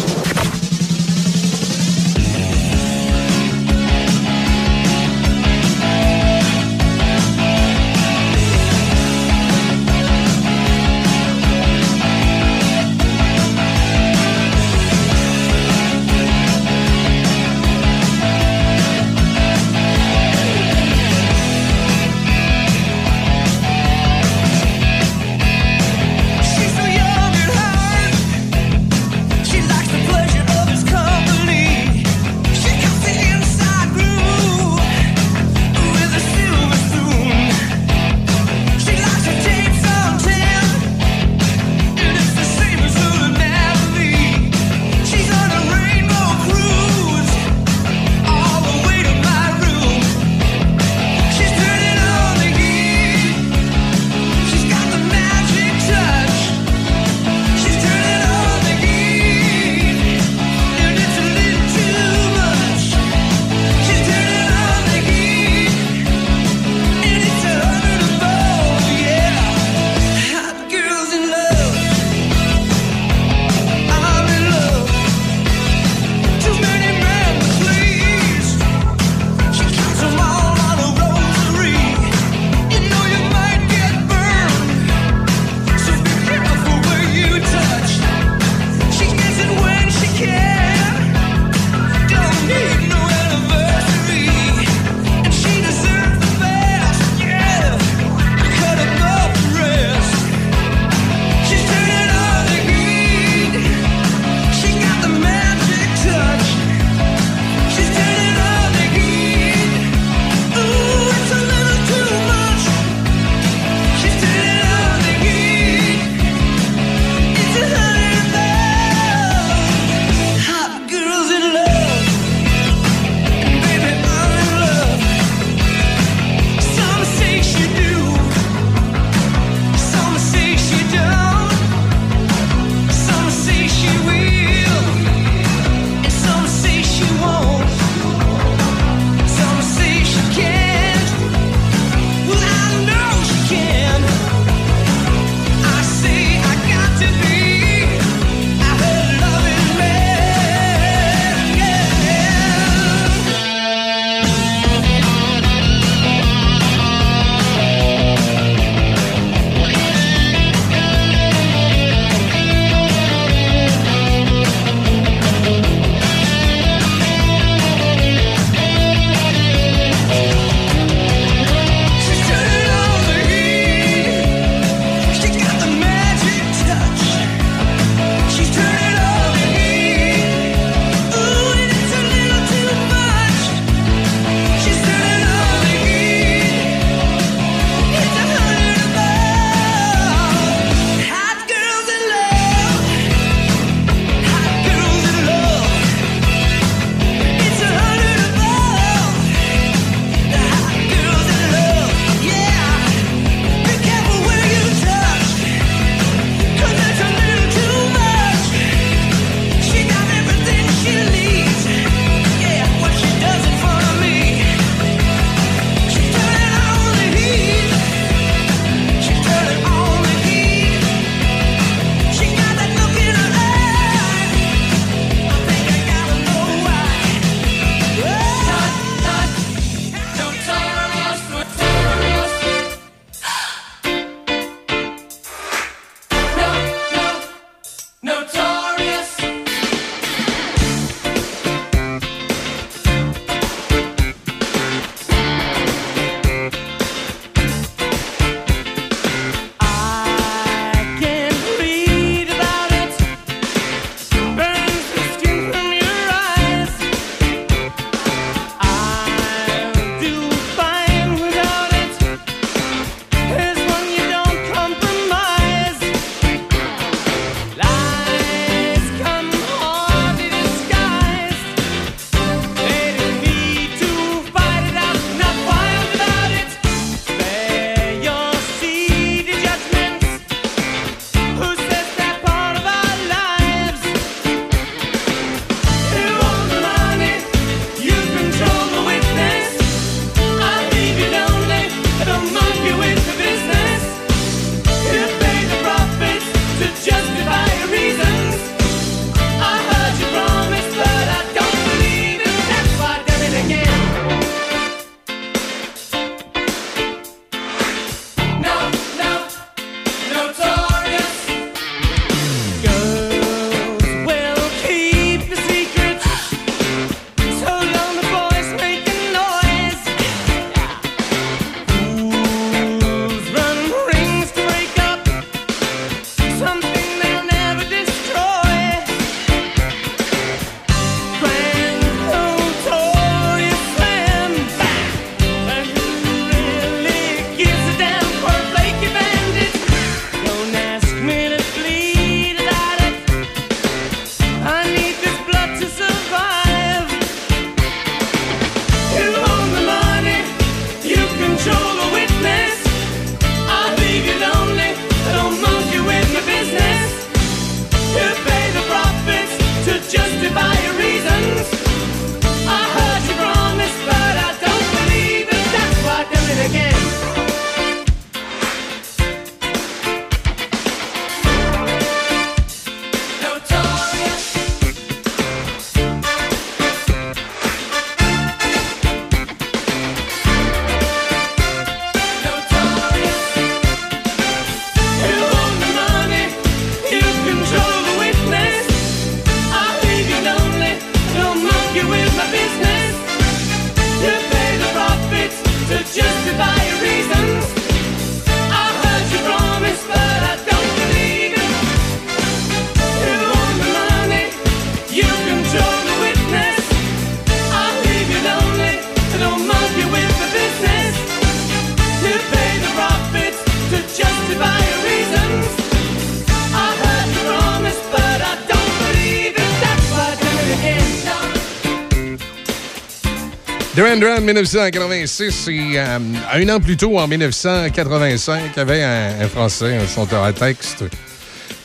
S1: Duran 1986 et euh, un an plus tôt, en 1985, il y avait un, Français, un chanteur à texte,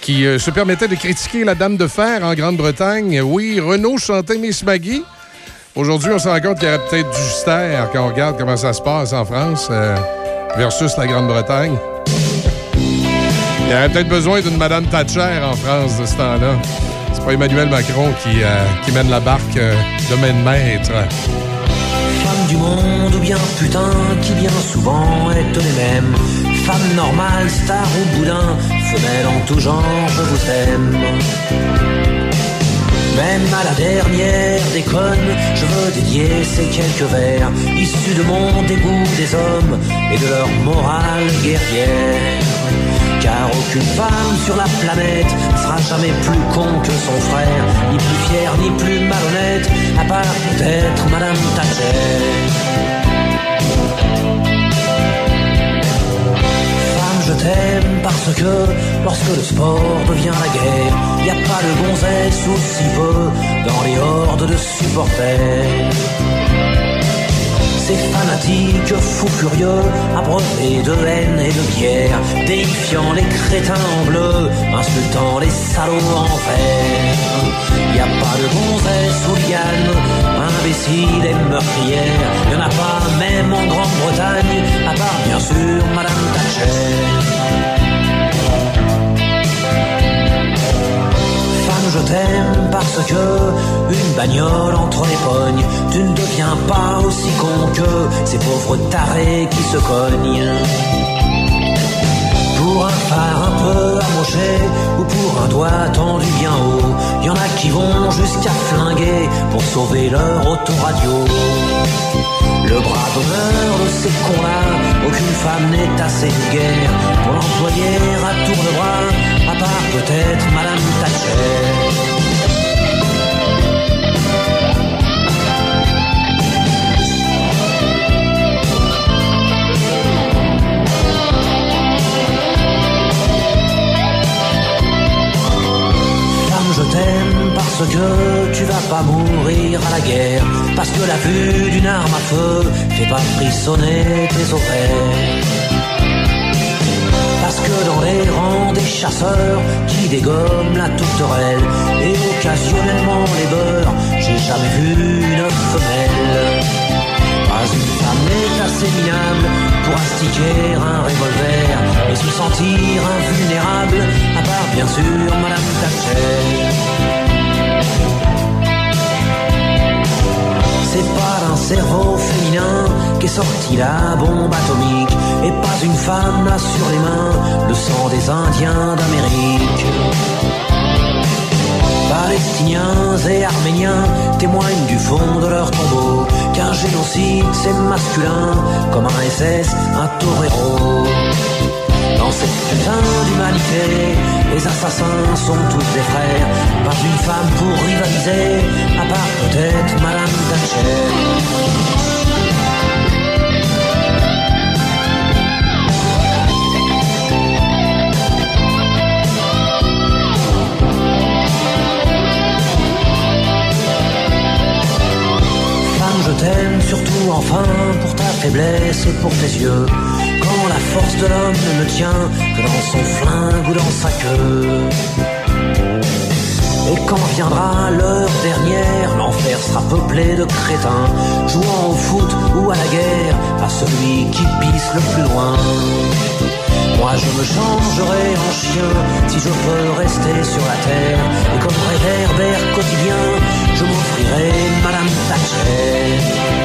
S1: qui euh, se permettait de critiquer la Dame de Fer en Grande-Bretagne. Oui, Renaud chantait Miss Maggie. Aujourd'hui, on se rend compte qu'il y aurait peut-être du Juster quand on regarde comment ça se passe en France euh, versus la Grande-Bretagne. Il y aurait peut-être besoin d'une Madame Thatcher en France de ce temps-là. C'est pas Emmanuel Macron qui, mène la barque de main de maître.
S8: Du monde ou bien putain qui bien souvent est les mêmes. Femme normale, star ou boudin, femelle en tout genre, je vous aime. Même à la dernière déconne, je veux dédier ces quelques vers issus de mon dégoût des hommes et de leur morale guerrière. Car aucune femme sur la planète sera jamais plus con que son frère, ni plus fière ni plus malhonnête, à part peut-être Madame Thatcher. Femme, je t'aime parce que lorsque le sport devient la guerre, y a pas de gonzesse ou si peu dans les hordes de supporters. Ces fanatiques fous furieux, abreuvés de haine et de bière, déifiant les crétins en bleu, insultant les salauds en vert. Y a pas de gonzesse ou liane, imbécile et meurtrière, y en a pas même en Grande-Bretagne, à part bien sûr Madame Thatcher. Je t'aime parce que une bagnole entre les pognes, tu ne deviens pas aussi con que ces pauvres tarés qui se cognent. Pour un phare un peu amoché ou pour un doigt tendu bien haut, y en a qui vont jusqu'à flinguer pour sauver leur autoradio. Le bras d'honneur de ces cons-là, aucune femme n'est assez vulgaire pour l'employer à tour de bras, part peut-être Madame je t'aime parce que tu vas pas mourir à la guerre. Parce que la vue d'une arme à feu fait pas frissonner tes ovaires. Parce que dans les rangs des chasseurs qui dégomment la tourterelle et occasionnellement les beurres, j'ai jamais vu une femelle. Pas une femme n'est assez minable pour astiquer un revolver et se sentir invulnérable, à part bien sûr Madame Thatcher. D'un cerveau féminin qu'est sortie la bombe atomique et pas une femme n'a sur les mains le sang des Indiens d'Amérique. Palestiniens et Arméniens témoignent du fond de leur tombeau qu'un génocide c'est masculin comme un SS, un torero. Cette putain d'humanité, les assassins sont tous des frères. Pas une femme pour rivaliser, à part peut-être Madame Thatcher. Femme, je t'aime surtout enfin pour ta faiblesse et pour tes yeux. La force de l'homme ne tient que dans son flingue ou dans sa queue. Et quand viendra l'heure dernière, l'enfer sera peuplé de crétins, jouant au foot ou à la guerre, à celui qui pisse le plus loin. Moi je me changerai en chien si je peux rester sur la terre. Et comme réverbère quotidien, je m'offrirai Madame Thatcher.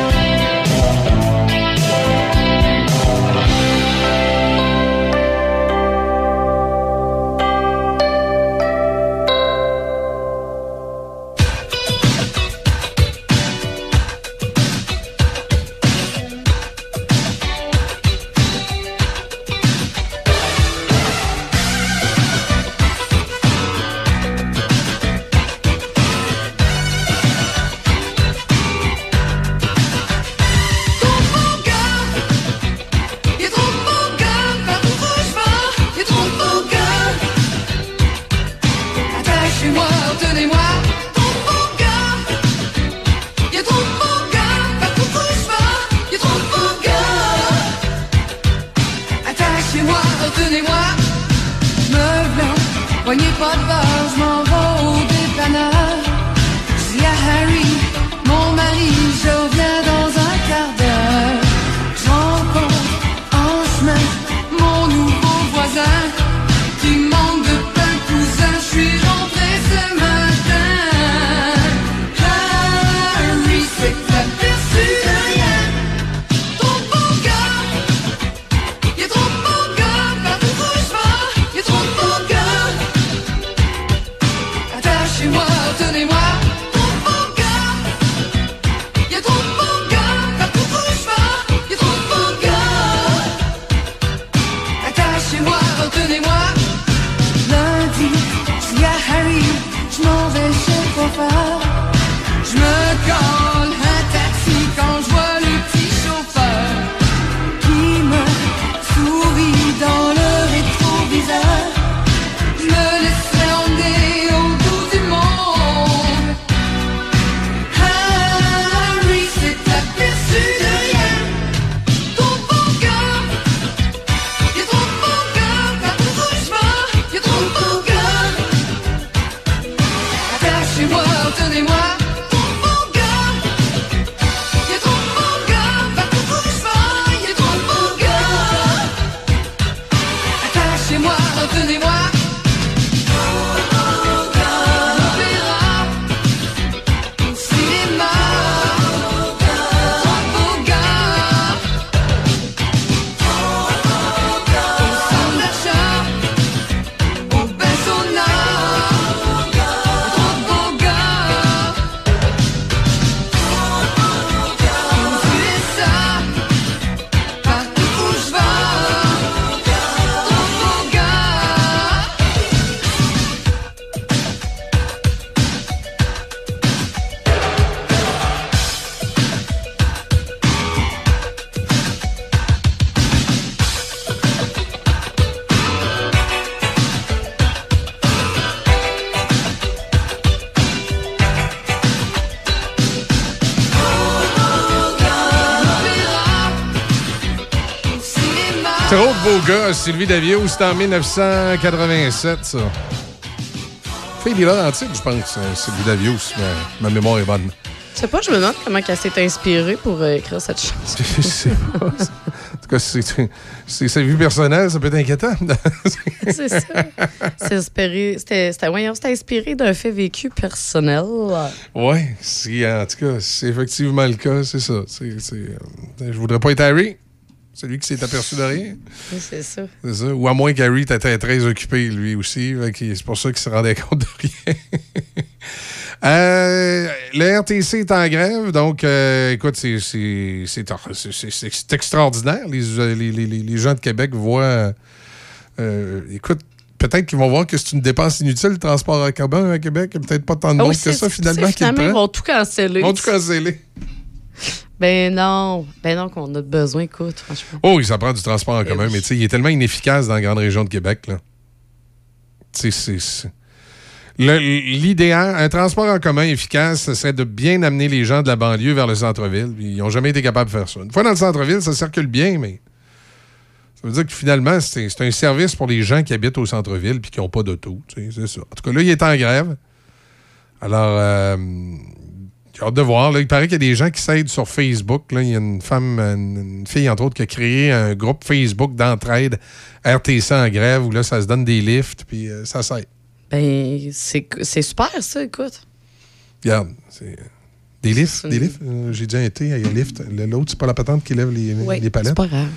S9: Gars,
S1: Sylvie Davio, c'était en 1987, ça. Fille des Laurentides, je pense, euh, Sylvie Davio, si ma, ma mémoire est bonne.
S4: Je sais pas, je me demande comment elle s'est inspirée pour euh, écrire cette chanson. <laughs>
S1: Je sais pas. En tout cas, c'est c'est sa vie personnelle, ça peut être inquiétant. <laughs>
S4: C'est ça. C'est inspiré, c'était, c'était inspiré d'un fait vécu personnel.
S1: Oui, en tout cas, c'est effectivement le cas, c'est ça. C'est, euh, je voudrais pas être Harry, celui qui s'est aperçu de rien.
S4: Oui, c'est ça.
S1: C'est ça. Ou à moins qu'Harry était très, très occupé, lui aussi. C'est pour ça qu'il se rendait <laughs> compte de rien. <laughs> Euh, le RTC est en grève, donc euh, écoute, c'est, extraordinaire. Les, les, les- les gens de Québec voient. euh, écoute, peut-être qu'ils vont voir que c'est une dépense inutile, le transport en commun à Québec. Il n'y a peut-être pas tant de
S4: Ah
S1: monde que ça, finalement,
S4: ils vont tout canceller.
S1: Ils vont tout canceller.
S4: Ben non, ben non, qu'on a besoin, écoute, franchement.
S1: Oh, ça prend du transport en
S4: Eh
S1: commun,
S4: oui.
S1: mais tu sais, il est tellement inefficace dans la grande région de Québec. là. Tu sais, c'est- L'idéal, un transport en commun efficace, ce serait de bien amener les gens de la banlieue vers le centre-ville. Ils n'ont jamais été capables de faire ça. Une fois dans le centre-ville, ça circule bien, mais ça veut dire que finalement, c'est un service pour les gens qui habitent au centre-ville puis qui n'ont pas d'auto. tu sais, C'est ça. En tout cas, là, il est en grève. Alors, euh, j'ai hâte de voir. là. Il paraît qu'il y a des gens qui s'aident sur Facebook. là. Il y a une femme, une, une fille, entre autres, qui a créé un groupe Facebook d'entraide RTC en grève où là, ça se donne des lifts, puis euh, ça s'aide.
S4: Ben, c'est super, ça, écoute.
S1: Regarde, c'est. euh, Des lifts, des
S4: une-
S1: lifts. Euh, J'ai déjà été à un lift. L'autre, c'est pas la patente qui lève les,
S4: Oui,
S1: les palettes.
S4: c'est pas grave.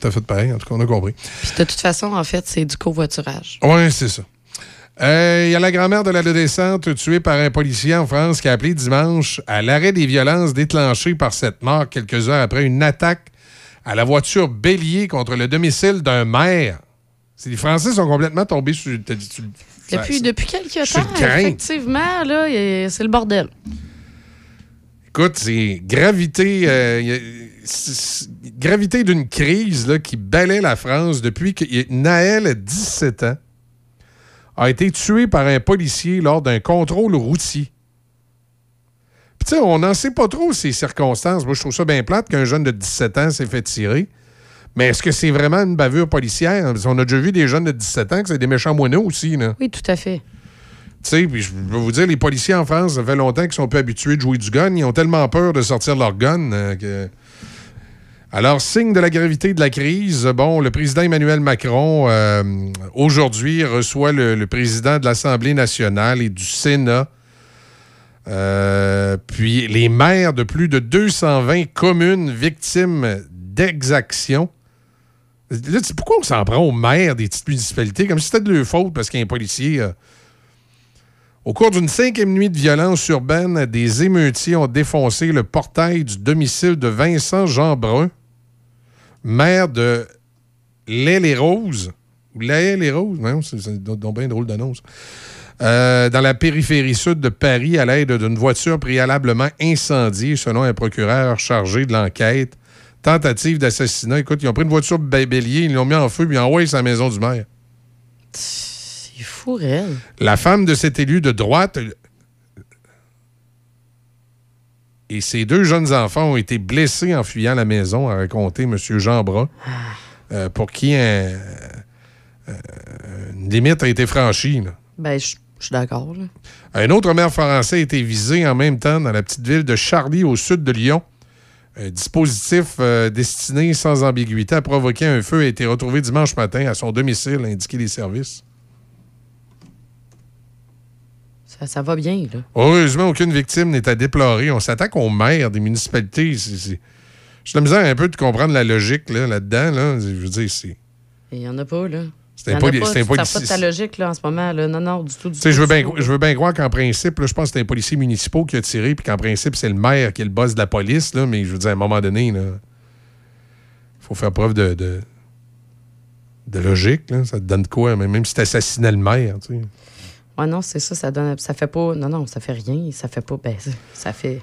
S1: Tout à fait pareil. En tout cas, on a compris.
S4: Puis de toute façon, en fait, c'est du covoiturage.
S1: Oui, c'est ça. Euh, Il y a la grand-mère de l'adolescente tuée par un policier en France qui a appelé dimanche à l'arrêt des violences déclenchées par cette mort quelques heures après une attaque à la voiture bélier contre le domicile d'un maire. Les Français sont complètement tombés sur.
S4: Depuis, depuis quelques temps, effectivement, là, c'est le bordel.
S1: Écoute, c'est gravité, euh, gravité d'une crise là, qui balaie la France depuis que y a- Naël, 17 ans, a été tué par un policier lors d'un contrôle routier. Puis tu sais, on n'en sait pas trop ces circonstances. Moi, je trouve ça bien plate qu'un jeune de 17 ans s'est fait tirer. Mais est-ce que c'est vraiment une bavure policière? Qu'on a déjà vu des jeunes de 17 ans que c'est des méchants moineaux aussi. Là.
S4: Oui, tout à fait.
S1: Tu sais, puis je vais vous dire, les policiers en France, ça fait longtemps qu'ils sont peu habitués de jouer du gun. Ils ont tellement peur de sortir leur gun euh, que. Alors, signe de la gravité de la crise, bon, le président Emmanuel Macron, euh, aujourd'hui, reçoit le, président de l'Assemblée nationale et du Sénat. Euh, puis les maires de plus de 220 communes victimes d'exactions. Pourquoi on s'en prend aux maires des petites municipalités? Comme si c'était de leur faute parce qu'il y a un policier. euh. Au cours d'une cinquième nuit de violence urbaine, des émeutiers ont défoncé le portail du domicile de Vincent Jeanbrun, maire de L'Aile-les-Roses. Ou L'Aile-les-Roses? Non, c'est donc bien drôle d'annonce. Euh, dans la périphérie sud de Paris à l'aide d'une voiture préalablement incendiée, selon un procureur chargé de l'enquête. Tentative d'assassinat. Écoute, ils ont pris une voiture bé- bélier, ils l'ont mis en feu, puis ils ont envoyé sa maison du maire.
S4: C'est fou, réel.
S1: La femme de cet élu de droite et ses deux jeunes enfants ont été blessés en fuyant la maison, a raconté M. Jean Brun, euh, pour qui un- euh, une limite a été franchie. là.
S4: Ben, je suis d'accord.
S1: Un autre maire français a été visé en même temps dans la petite ville de Charlie, au sud de Lyon. Un dispositif euh, destiné sans ambiguïté à provoquer un feu a été retrouvé dimanche matin à son domicile, indiqué les services.
S4: Ça, ça va bien, là.
S1: Heureusement, aucune victime n'est à déplorer. On s'attaque aux maires des municipalités. C'est- J'ai de la misère un peu de comprendre la logique là, là-dedans. Là, Je veux dire, c'est.
S4: Il n'y en a pas, là.
S1: C'est poli-
S4: pas.
S1: c'est
S4: pas de ta logique, là, en ce moment. Là. Non, non, du tout, du
S1: je veux bien, je veux bien croire qu'en principe, là, je pense que c'est un policier municipal qui a tiré, puis qu'en principe, c'est le maire qui est le boss de la police, là, mais je veux dire, à un moment donné, il faut faire preuve de, de, de logique. Là. Ça te donne quoi, même, même si tu assassinais le maire. Tu sais?
S4: Ouais, non, c'est ça, ça donne. Ça fait pas. Non, non, ça fait rien. Ça fait pas. Ben, ça- fait.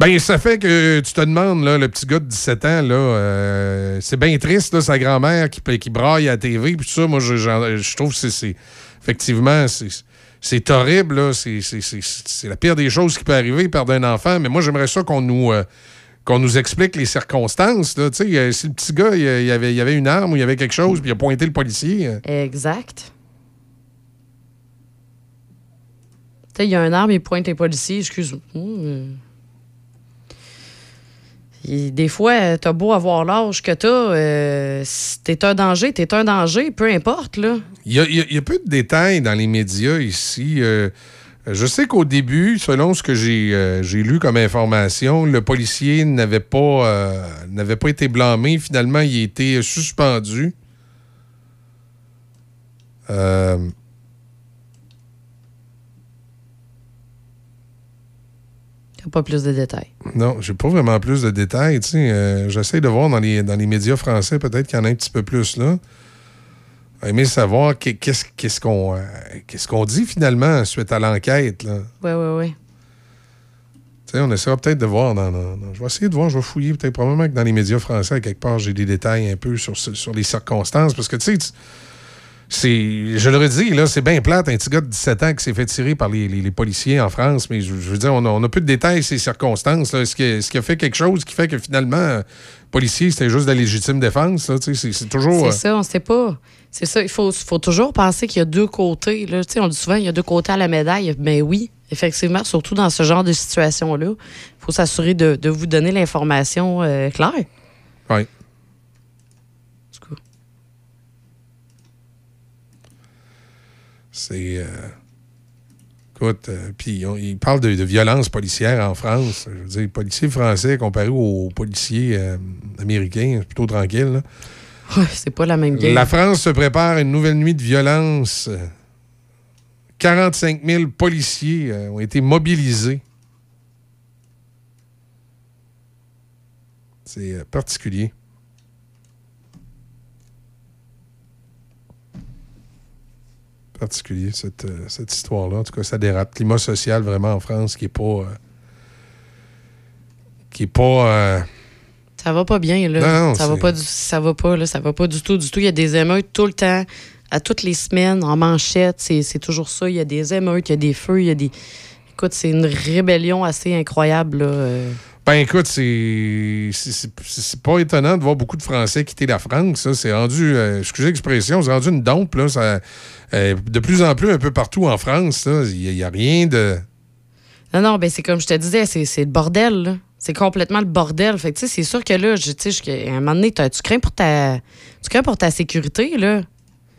S1: Ben, ça fait que tu te demandes, là, le petit gars de 17 ans, là, euh, c'est bien triste, là, sa grand-mère qui, qui braille à la TV, puis tout ça, moi, je, je trouve que c'est-. Effectivement, c'est. C'est horrible, là. C'est- la pire des choses qui peut arriver, perdre un enfant. Mais moi, j'aimerais ça qu'on nous, euh, qu'on nous explique les circonstances. Là. Tu sais, euh, si le petit gars, il, il avait, il avait une arme ou il y avait quelque chose, puis il a pointé le policier. euh,
S4: Exact. Tu sais, il y a un arme, il pointe les policiers, excuse-moi. des fois, t'as beau avoir l'âge que t'as, euh, t'es un danger, t'es un danger, peu importe, là.
S1: Il y, a, y a- peu de détails dans les médias ici. Euh, je sais qu'au début, selon ce que j'ai euh, lu comme information, le policier n'avait pas, euh, n'avait pas été blâmé. Finalement, il a été suspendu. Euh,
S4: Pas plus de détails.
S1: non, j'ai pas vraiment plus de détails. Euh, J'essaie de voir dans les, dans les médias français, peut-être qu'il y en a un petit peu plus là. Aimé savoir qu'est-ce qu'on euh, qu'est-ce qu'on dit finalement suite à l'enquête. là.
S4: Ouais, ouais, ouais.
S1: Tu sais, on essaiera peut-être de voir dans, dans- dans- Je vais essayer de voir, je vais fouiller peut-être probablement que dans les médias français, à quelque part, j'ai des détails un peu sur, sur les circonstances. Parce que tu sais, c'est. Je le redis, là, c'est bien plate, un petit gars de 17 ans qui s'est fait tirer par les, les- les policiers en France, mais je, je veux dire, on a, on a peu de détails ces circonstances. là. Est-ce qu'il est-ce qu'il a fait quelque chose qui fait que finalement, euh, policier, c'était juste de la légitime défense? là, C'est c'est toujours.
S4: C'est
S1: euh,
S4: ça, on sait pas. C'est ça, il faut, faut toujours penser qu'il y a deux côtés. Là. On dit souvent, il y a deux côtés à la médaille. Mais oui, effectivement, surtout dans ce genre de situation-là, il faut s'assurer de, de vous donner l'information euh, claire.
S1: Oui. C'est. euh, Écoute, euh, puis on- il parle de, de violence policière en France. Je veux dire, les policiers français comparé aux policiers euh, américains, c'est plutôt tranquille.
S4: Ouais, c'est pas la même game.
S1: La France se prépare à une nouvelle nuit de violence. 45 000 policiers ont été mobilisés. C'est particulier. Particulier, cette, euh, cette histoire-là. En tout cas, ça dérape. Climat social, vraiment, en France, qui est pas... euh, qui est pas... euh,
S4: Ça va pas bien, là.
S1: Non, non,
S4: ça va pas du ça va pas, là. Ça va pas du tout, du tout. Il y a des émeutes tout le temps, à toutes les semaines, en manchette. C'est c'est toujours ça. Il y a des émeutes, il y a des feux, il y a des. Écoute, c'est une rébellion assez incroyable, là. euh.
S1: Ben écoute, c'est pas étonnant de voir beaucoup de Français quitter la France. ça. C'est rendu, euh, excusez l'expression, c'est rendu une dompe. Là, ça, euh, de plus en plus un peu partout en France. Il n'y a, rien de...
S4: Non, non, ben c'est comme je te disais, c'est le bordel. C'est complètement le bordel. Fait que, tu sais, c'est sûr que là, je- à un moment donné, tu crains pour ta, tu crains pour ta sécurité, là.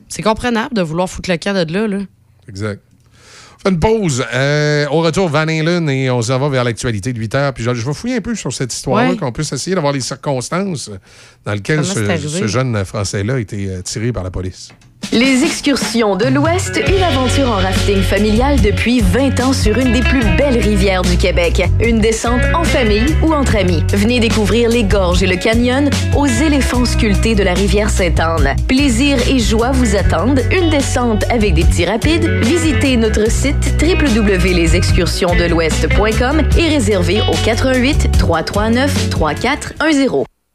S4: C'est comprenable de vouloir foutre le camp de là, là.
S1: Exact. Une pause. Euh, au retour, Van Halen, et on s'en va vers l'actualité de 8 heures. Puis je, je vais fouiller un peu sur cette histoire-là,
S4: Ouais.
S1: qu'on puisse essayer d'avoir les circonstances dans lesquelles ce, ce jeune Français-là a été euh, tiré par la police.
S10: Les excursions de l'Ouest, une aventure en rafting familial depuis 20 ans sur une des plus belles rivières du Québec. Une descente en famille ou entre amis. Venez découvrir les gorges et le canyon aux éléphants sculptés de la rivière Sainte-Anne. Plaisir et joie vous attendent. Une descente avec des petits rapides. Visitez notre site www.lesexcursionsdelouest.com et réservez au 88 339 3410.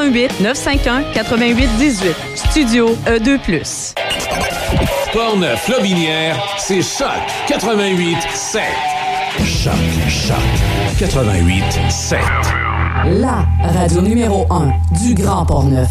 S3: 88 951 88 18. Studio E E2+.
S5: Portneuf, Lobinière, c'est Choc 88 7. Choc, Choc 88 7.
S11: La radio numéro 1 du Grand Port-Neuf.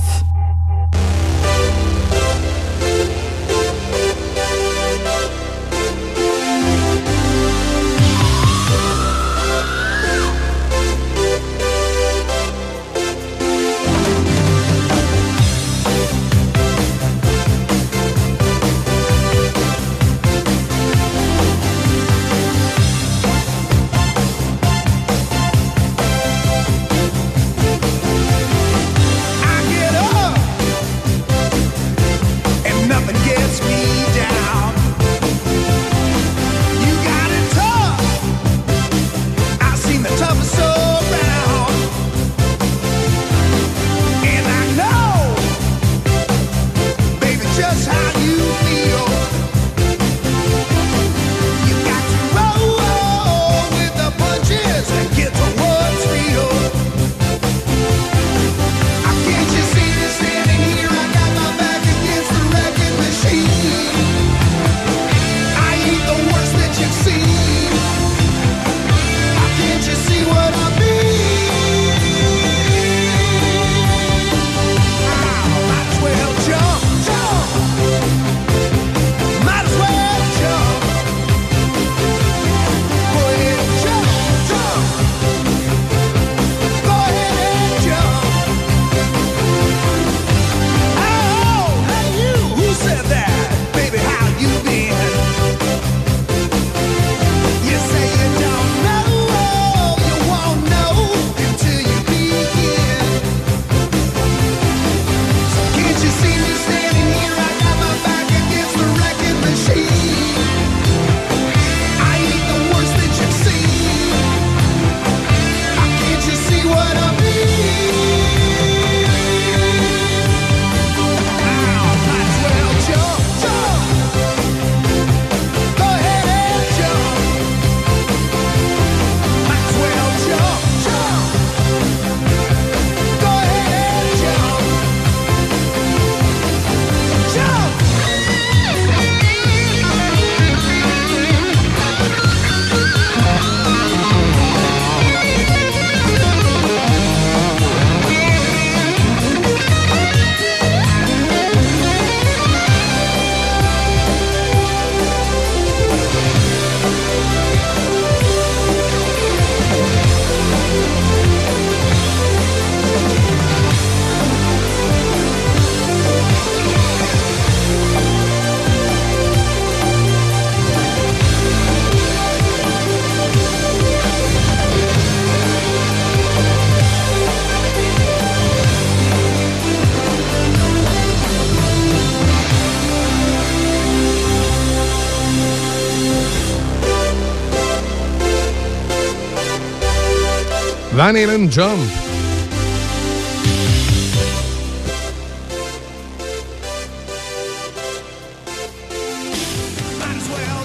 S1: Van Halen Jump.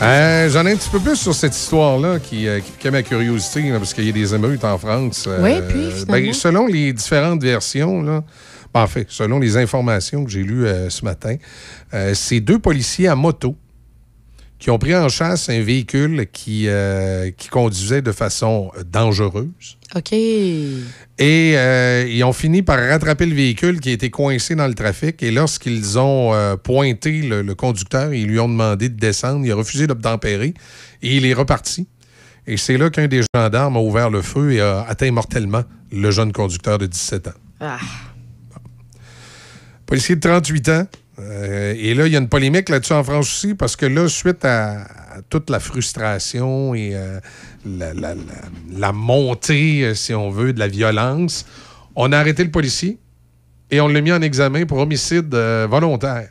S1: Euh, J'en ai un petit peu plus sur cette histoire-là qui, euh, qui piquait ma curiosité, là, parce qu'il y a des émeutes en France. Euh,
S4: Oui, puis,
S1: ben, selon les différentes versions, là, ben, en fait, selon les informations que j'ai lues euh, ce matin, euh, c'est deux policiers à moto qui ont pris en chasse un véhicule qui, euh, qui conduisait de façon dangereuse.
S4: OK.
S1: Et euh, ils ont fini par rattraper le véhicule qui a été coincé dans le trafic. Et lorsqu'ils ont euh, pointé le, le conducteur, ils lui ont demandé de descendre. Il a refusé d'obtempérer et il est reparti. Et c'est là qu'un des gendarmes a ouvert le feu et a atteint mortellement le jeune conducteur de 17 ans.
S4: Ah.
S1: Policier de 38 ans. Euh, et là, il y a une polémique là-dessus en France aussi, parce que là, suite à, à toute la frustration et euh, la, la- la- la montée, euh, si on veut, de la violence, on a arrêté le policier et on l'a mis en examen pour homicide euh, volontaire.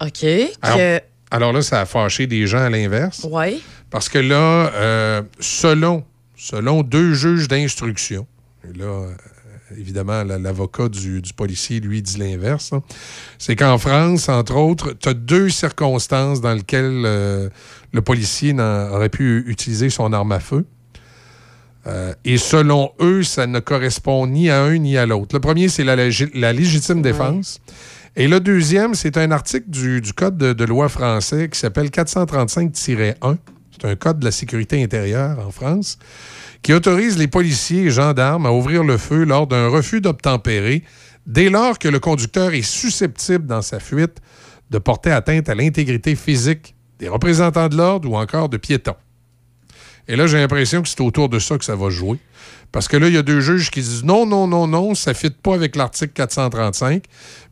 S4: OK.
S1: Alors,
S4: Que...
S1: alors là, ça a fâché des gens à l'inverse.
S4: Ouais.
S1: Parce que là, selon, selon deux juges d'instruction, et là, évidemment, la- l'avocat du, du policier, lui, dit l'inverse, hein, c'est qu'en France, entre autres, tu as deux circonstances dans lesquelles euh, le policier aurait pu utiliser son arme à feu. Euh, et selon eux, ça ne correspond ni à un ni à l'autre. Le premier, c'est la, légi- la légitime défense. Et le deuxième, c'est un article du, du Code de, de loi français qui s'appelle 435-1. C'est un code de la sécurité intérieure en France qui autorise les policiers et gendarmes à ouvrir le feu lors d'un refus d'obtempérer dès lors que le conducteur est susceptible dans sa fuite de porter atteinte à l'intégrité physique des représentants de l'ordre ou encore de piétons. Et là, j'ai l'impression que c'est autour de ça que ça va jouer. Parce que là, il y a deux juges qui disent non, non, non, non, ça ne fit pas avec l'article 435.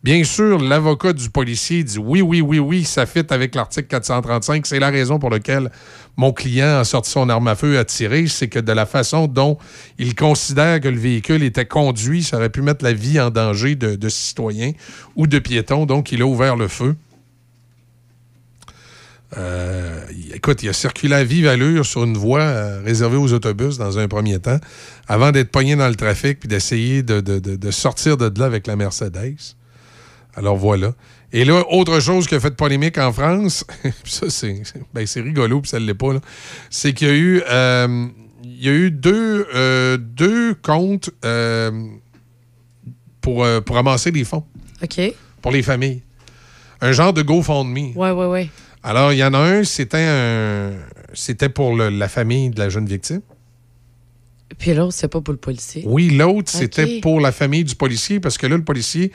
S1: Bien sûr, l'avocat du policier dit oui, oui, oui, oui, ça fit avec l'article 435. C'est la raison pour laquelle mon client a sorti son arme à feu et a tiré. C'est que de la façon dont il considère que le véhicule était conduit, ça aurait pu mettre la vie en danger de, de citoyens ou de piétons. Donc, il a ouvert le feu. Euh, écoute, il a circulé à vive allure sur une voie euh, réservée aux autobus dans un premier temps, avant d'être pogné dans le trafic puis d'essayer de, de- de- de sortir de là avec la Mercedes. Alors voilà. Et là, autre chose qui a fait polémique en France, <laughs> ça c'est ben, c'est rigolo, puis ça ne l'est pas, là, c'est qu'il y a eu, euh, il y a eu deux, deux comptes pour, pour amasser des fonds
S4: OK.
S1: pour les familles. Un genre de GoFundMe.
S4: Ouais, ouais, ouais.
S1: Alors, il y en a un, c'était un, c'était pour le- la famille de la jeune victime.
S4: Puis l'autre, c'est pas pour le policier.
S1: Oui, l'autre, c'était pour la famille du policier, parce que là, le policier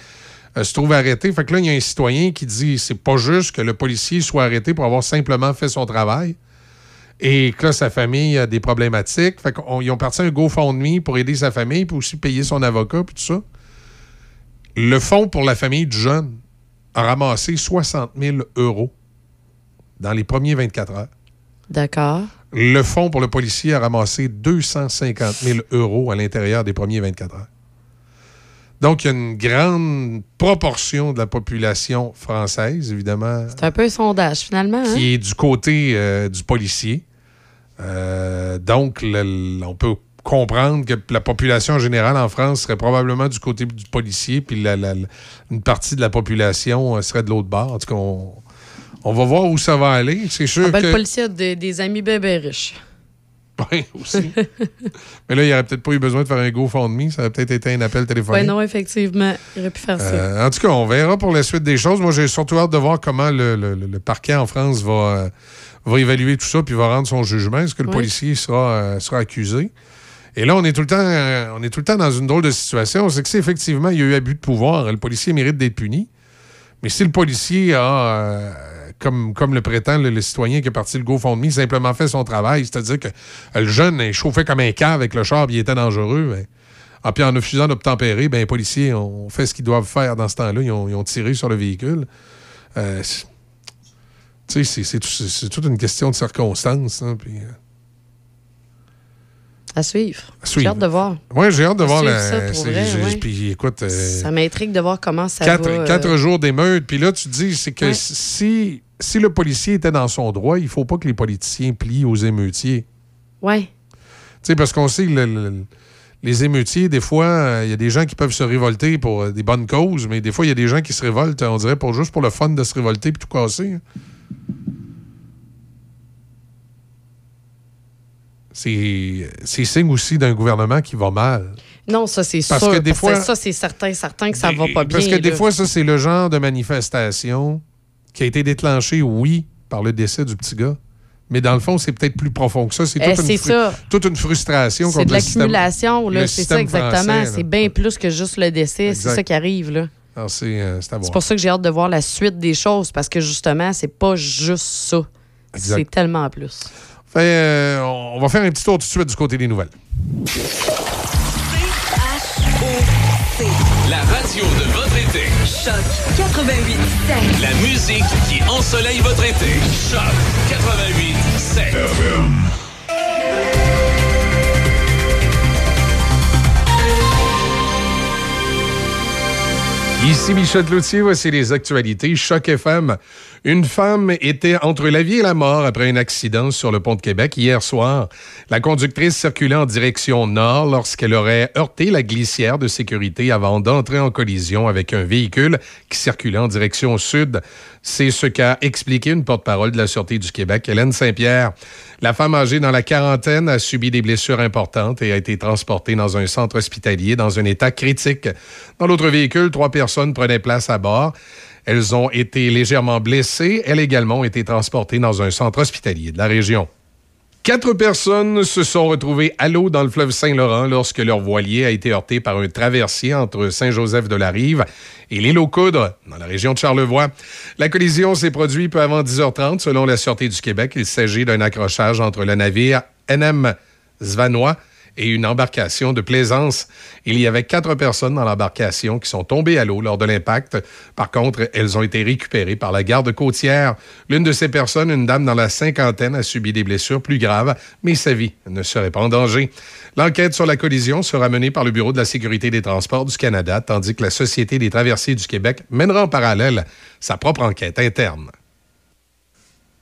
S1: euh, se trouve arrêté. Fait que là, il y a un citoyen qui dit c'est pas juste que le policier soit arrêté pour avoir simplement fait son travail. Et que là, sa famille a des problématiques. Fait qu'ils ont parti un GoFundMe pour aider sa famille, puis aussi payer son avocat, puis tout ça. Le fonds pour la famille du jeune a ramassé 60 000 euros dans les premiers 24 heures.
S4: D'accord.
S1: Le fonds pour le policier a ramassé 250 000 euros à l'intérieur des premiers 24 heures. Donc, il y a une grande proportion de la population française, évidemment,
S4: C'est un peu un sondage, finalement. Hein?
S1: qui est du côté euh, du policier. Euh, donc, le- on peut comprendre que la population en général en France serait probablement du côté du policier, puis la- la- la- une partie de la population euh, serait de l'autre bord. En tout cas, on, on va voir où ça va aller. C'est sûr
S4: Ah ben,
S1: que...
S4: Le policier a des, amis bébés riches.
S1: Oui, aussi. <laughs> Mais là, il aurait peut-être pas eu besoin de faire un GoFundMe. Ça aurait peut-être été un appel
S4: Oui,
S1: téléphonique.
S4: non, effectivement. Il aurait pu faire ça.
S1: Euh, en tout cas, on verra pour la suite des choses. Moi, j'ai surtout hâte de voir comment le, le- le parquet en France va, euh, va évaluer tout ça puis va rendre son jugement. Est-ce que le
S4: Oui.
S1: policier sera, euh, sera accusé? Et là, on est tout le temps, on est tout le temps dans une drôle de situation. C'est que si effectivement il y a eu abus de pouvoir, le policier mérite d'être puni. Mais si le policier a, comme, le prétend le, citoyen qui est parti le GoFundMe, simplement fait son travail, c'est-à-dire que le jeune est chauffé comme un cave avec le char, il était dangereux, ben, ah, puis en refusant d'obtempérer, ben, les policiers ont fait ce qu'ils doivent faire dans ce temps-là. Ils ont, tiré sur le véhicule. Euh, c'est- toute une question de circonstances. hein, euh,
S4: À suivre. J'ai hâte de voir.
S1: Ouais, j'ai hâte de
S4: À
S1: voir la.
S4: ça pour
S1: c'est-
S4: vrai,
S1: j'ai-
S4: ouais.
S1: Puis écoute. euh,
S4: Ça m'intrigue de voir comment ça
S1: quatre,
S4: va. euh,
S1: quatre jours d'émeute. Puis là, tu dis, c'est que
S4: Ouais.
S1: si, si le policier était dans son droit, il faut pas que les politiciens plient aux émeutiers.
S4: Ouais.
S1: Tu sais, parce qu'on sait le- le- les émeutiers, des fois, euh, il y a des gens qui peuvent se révolter pour euh, des bonnes causes, mais des fois, il y a des gens qui se révoltent, on dirait, pour juste pour le fun de se révolter puis tout casser. hein. C'est c'est signe aussi d'un gouvernement qui va mal.
S4: Non, ça, c'est sûr.
S1: Parce que des fois-
S4: ça, c'est certain, certain que ça va pas bien.
S1: Parce que des fois, ça, c'est le genre de manifestation qui a été déclenché, oui, par le décès du petit gars. Mais dans le fond, c'est peut-être plus profond que ça. C'est
S4: Eh,
S1: toute, toute une frustration
S4: C'est de l'accumulation. C'est ça, exactement. C'est bien plus que juste le décès. C'est ça qui arrive, là.
S1: Alors, c'est euh,
S4: pour ça que j'ai hâte de voir la suite des choses, parce que justement, c'est pas juste ça. C'est tellement plus.
S1: Euh, on va faire un petit tour tout de suite du côté des nouvelles.
S5: La radio de votre été.
S12: Choc 88
S5: La musique qui ensoleille votre été. Choc 88 7.
S1: Ici Michel Cloutier, voici les actualités. Choc FM. Une femme était entre la vie et la mort après un accident sur le pont de Québec hier soir. La conductrice circulait en direction nord lorsqu'elle aurait heurté la glissière de sécurité avant d'entrer en collision avec un véhicule qui circulait en direction sud. C'est ce qu'a expliqué une porte-parole de la Sûreté du Québec, Hélène Saint-Pierre. La femme âgée dans la quarantaine a subi des blessures importantes et a été transportée dans un centre hospitalier dans un état critique. Dans l'autre véhicule, trois personnes prenaient place à bord. Elles ont été légèrement blessées. Elles également ont été transportées dans un centre hospitalier de la région. Quatre personnes se sont retrouvées à l'eau dans le fleuve Saint-Laurent lorsque leur voilier a été heurté par un traversier entre Saint-Joseph-de-la-Rive et l'île aux Coudres, dans la région de Charlevoix. La collision s'est produite peu avant 10h30 selon la Sûreté du Québec. Il s'agit d'un accrochage entre le navire NM Svanois et une embarcation de plaisance. Il y avait quatre personnes dans l'embarcation qui sont tombées à l'eau lors de l'impact. Par contre, elles ont été récupérées par la garde côtière. L'une de ces personnes, une dame dans la cinquantaine, a subi des blessures plus graves, mais sa vie ne serait pas en danger. L'enquête sur la collision sera menée par le Bureau de la sécurité des transports du Canada, tandis que la Société des traversiers du Québec mènera en parallèle sa propre enquête interne.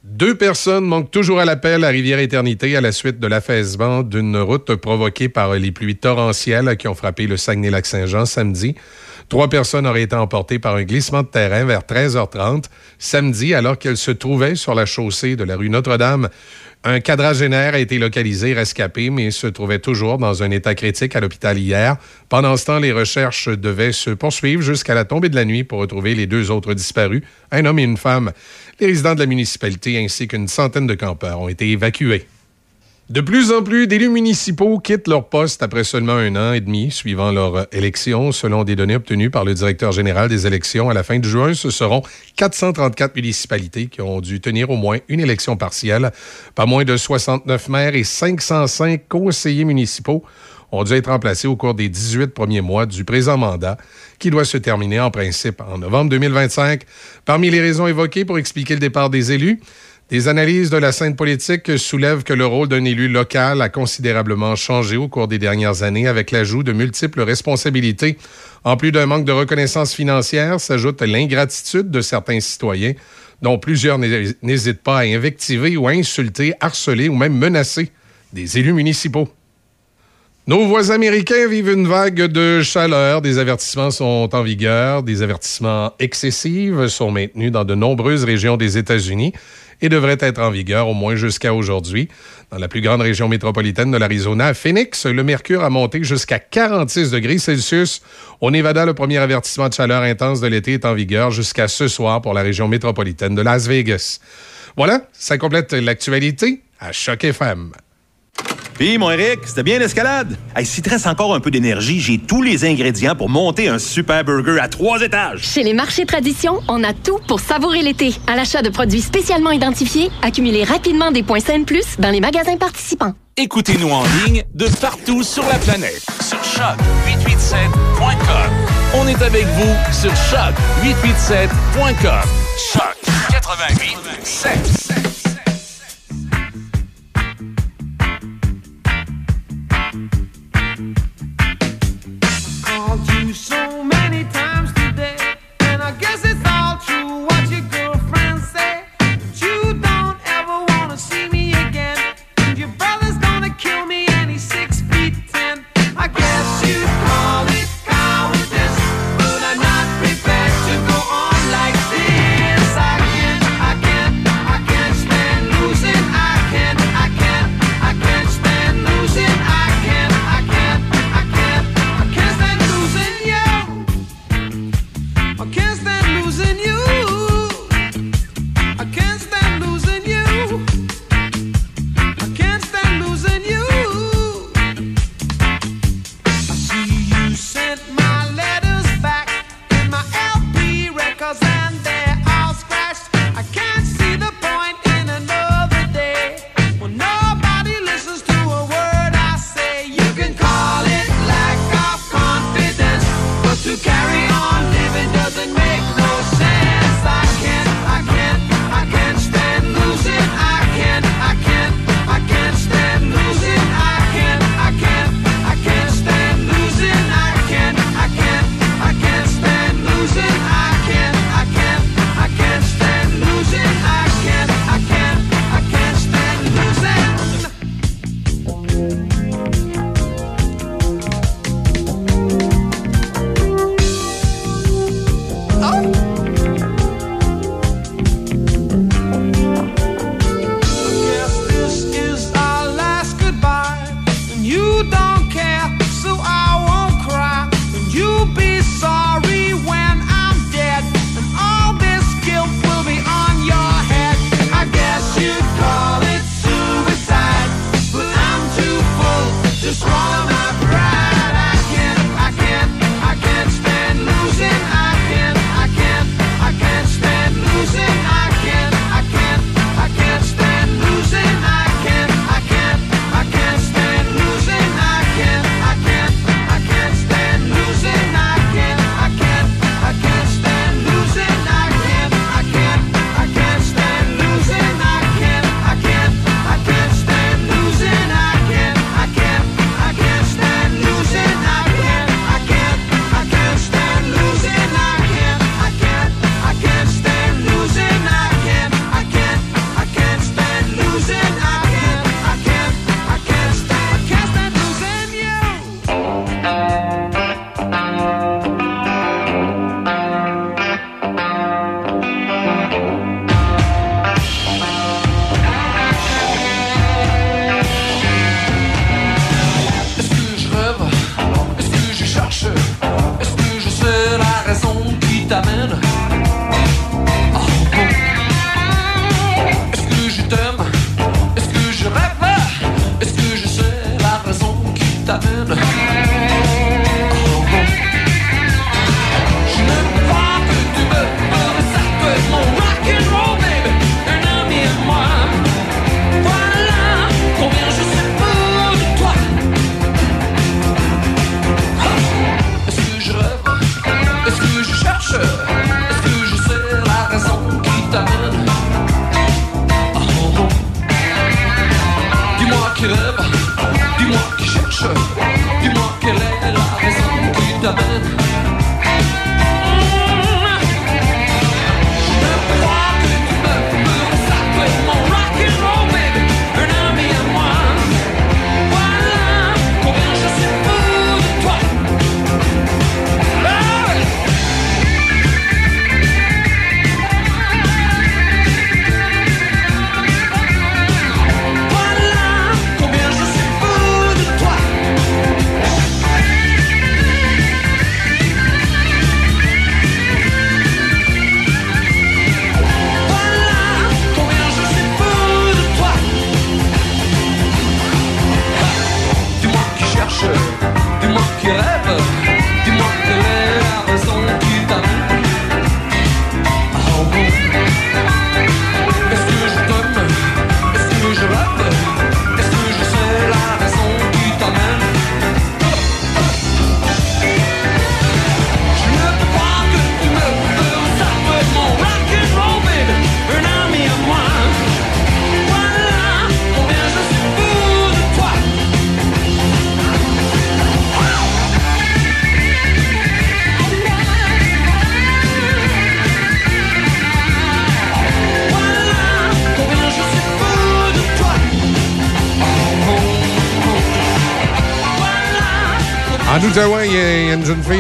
S1: Deux personnes manquent toujours à l'appel à Rivière-Éternité à la suite de l'affaissement d'une route provoquée par les pluies torrentielles qui ont frappé le Saguenay-Lac-Saint-Jean samedi. Trois personnes auraient été emportées par un glissement de terrain vers 13h30 samedi alors qu'elles se trouvaient sur la chaussée de la rue Notre-Dame. Un quadragénaire a été localisé, rescapé, mais se trouvait toujours dans un état critique à l'hôpital hier. Pendant ce temps, les recherches devaient se poursuivre jusqu'à la tombée de la nuit pour retrouver les deux autres disparus, un homme et une femme. Les résidents de la municipalité ainsi qu'une centaine de campeurs ont été évacués. De plus en plus d'élus municipaux quittent leur poste après seulement un an et demi suivant leur élection. Selon des données obtenues par le directeur général des élections à la fin de juin, ce seront 434 municipalités qui ont dû tenir au moins une élection partielle. Pas moins de 69 maires et 505 conseillers municipaux ont dû être remplacés au cours des 18 premiers mois du présent mandat, qui doit se terminer en principe en novembre 2025. Parmi les raisons évoquées pour expliquer le départ des élus, des analyses de la scène politique soulèvent que le rôle d'un élu local a considérablement changé au cours des dernières années avec l'ajout de multiples responsabilités. En plus d'un manque de reconnaissance financière, s'ajoute l'ingratitude de certains citoyens, dont plusieurs n'hé- n'hésitent pas à invectiver ou à insulter, harceler ou même menacer des élus municipaux. Nos voisins américains vivent une vague de chaleur. Des avertissements sont en vigueur. Des avertissements excessifs sont maintenus dans de nombreuses régions des États-Unis et devraient être en vigueur au moins jusqu'à aujourd'hui. Dans la plus grande région métropolitaine de l'Arizona, Phoenix, le mercure a monté jusqu'à 46 degrés Celsius. Au Nevada, le premier avertissement de chaleur intense de l'été est en vigueur jusqu'à ce soir pour la région métropolitaine de Las Vegas. Voilà, ça complète l'actualité à Choc FM.
S13: Puis, mon Eric, c'était bien l'escalade? Hey, S'il te reste encore un peu d'énergie, j'ai tous les ingrédients pour monter un super burger à trois étages.
S14: Chez les marchés Tradition, on a tout pour savourer l'été. À l'achat de produits spécialement identifiés, accumulez rapidement des points saines plus dans les magasins participants.
S5: Écoutez-nous en ligne de partout sur la planète. Sur choc887.com. On est avec vous sur choc887.com. Choc 88
S6: so many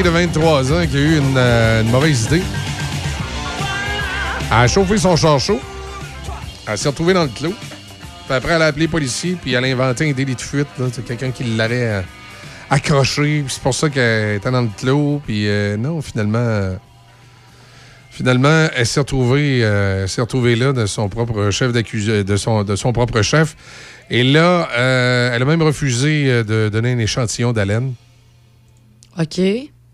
S6: de
S1: 23 ans qui a eu une, euh, une mauvaise idée. Elle a chauffé son char chaud. Elle s'est retrouvée dans le clos. Puis après, elle a appelé les policiers, puis elle a inventé un délit de fuite. C'est quelqu'un qui l'aurait euh, accroché. C'est pour ça qu'elle était dans le clos. Puis euh, non, finalement... euh, Finalement, elle s'est retrouvée, s'est retrouvée là de son propre chef de son, de son propre chef. Et là, elle a même refusé de donner un échantillon d'haleine.
S4: OK.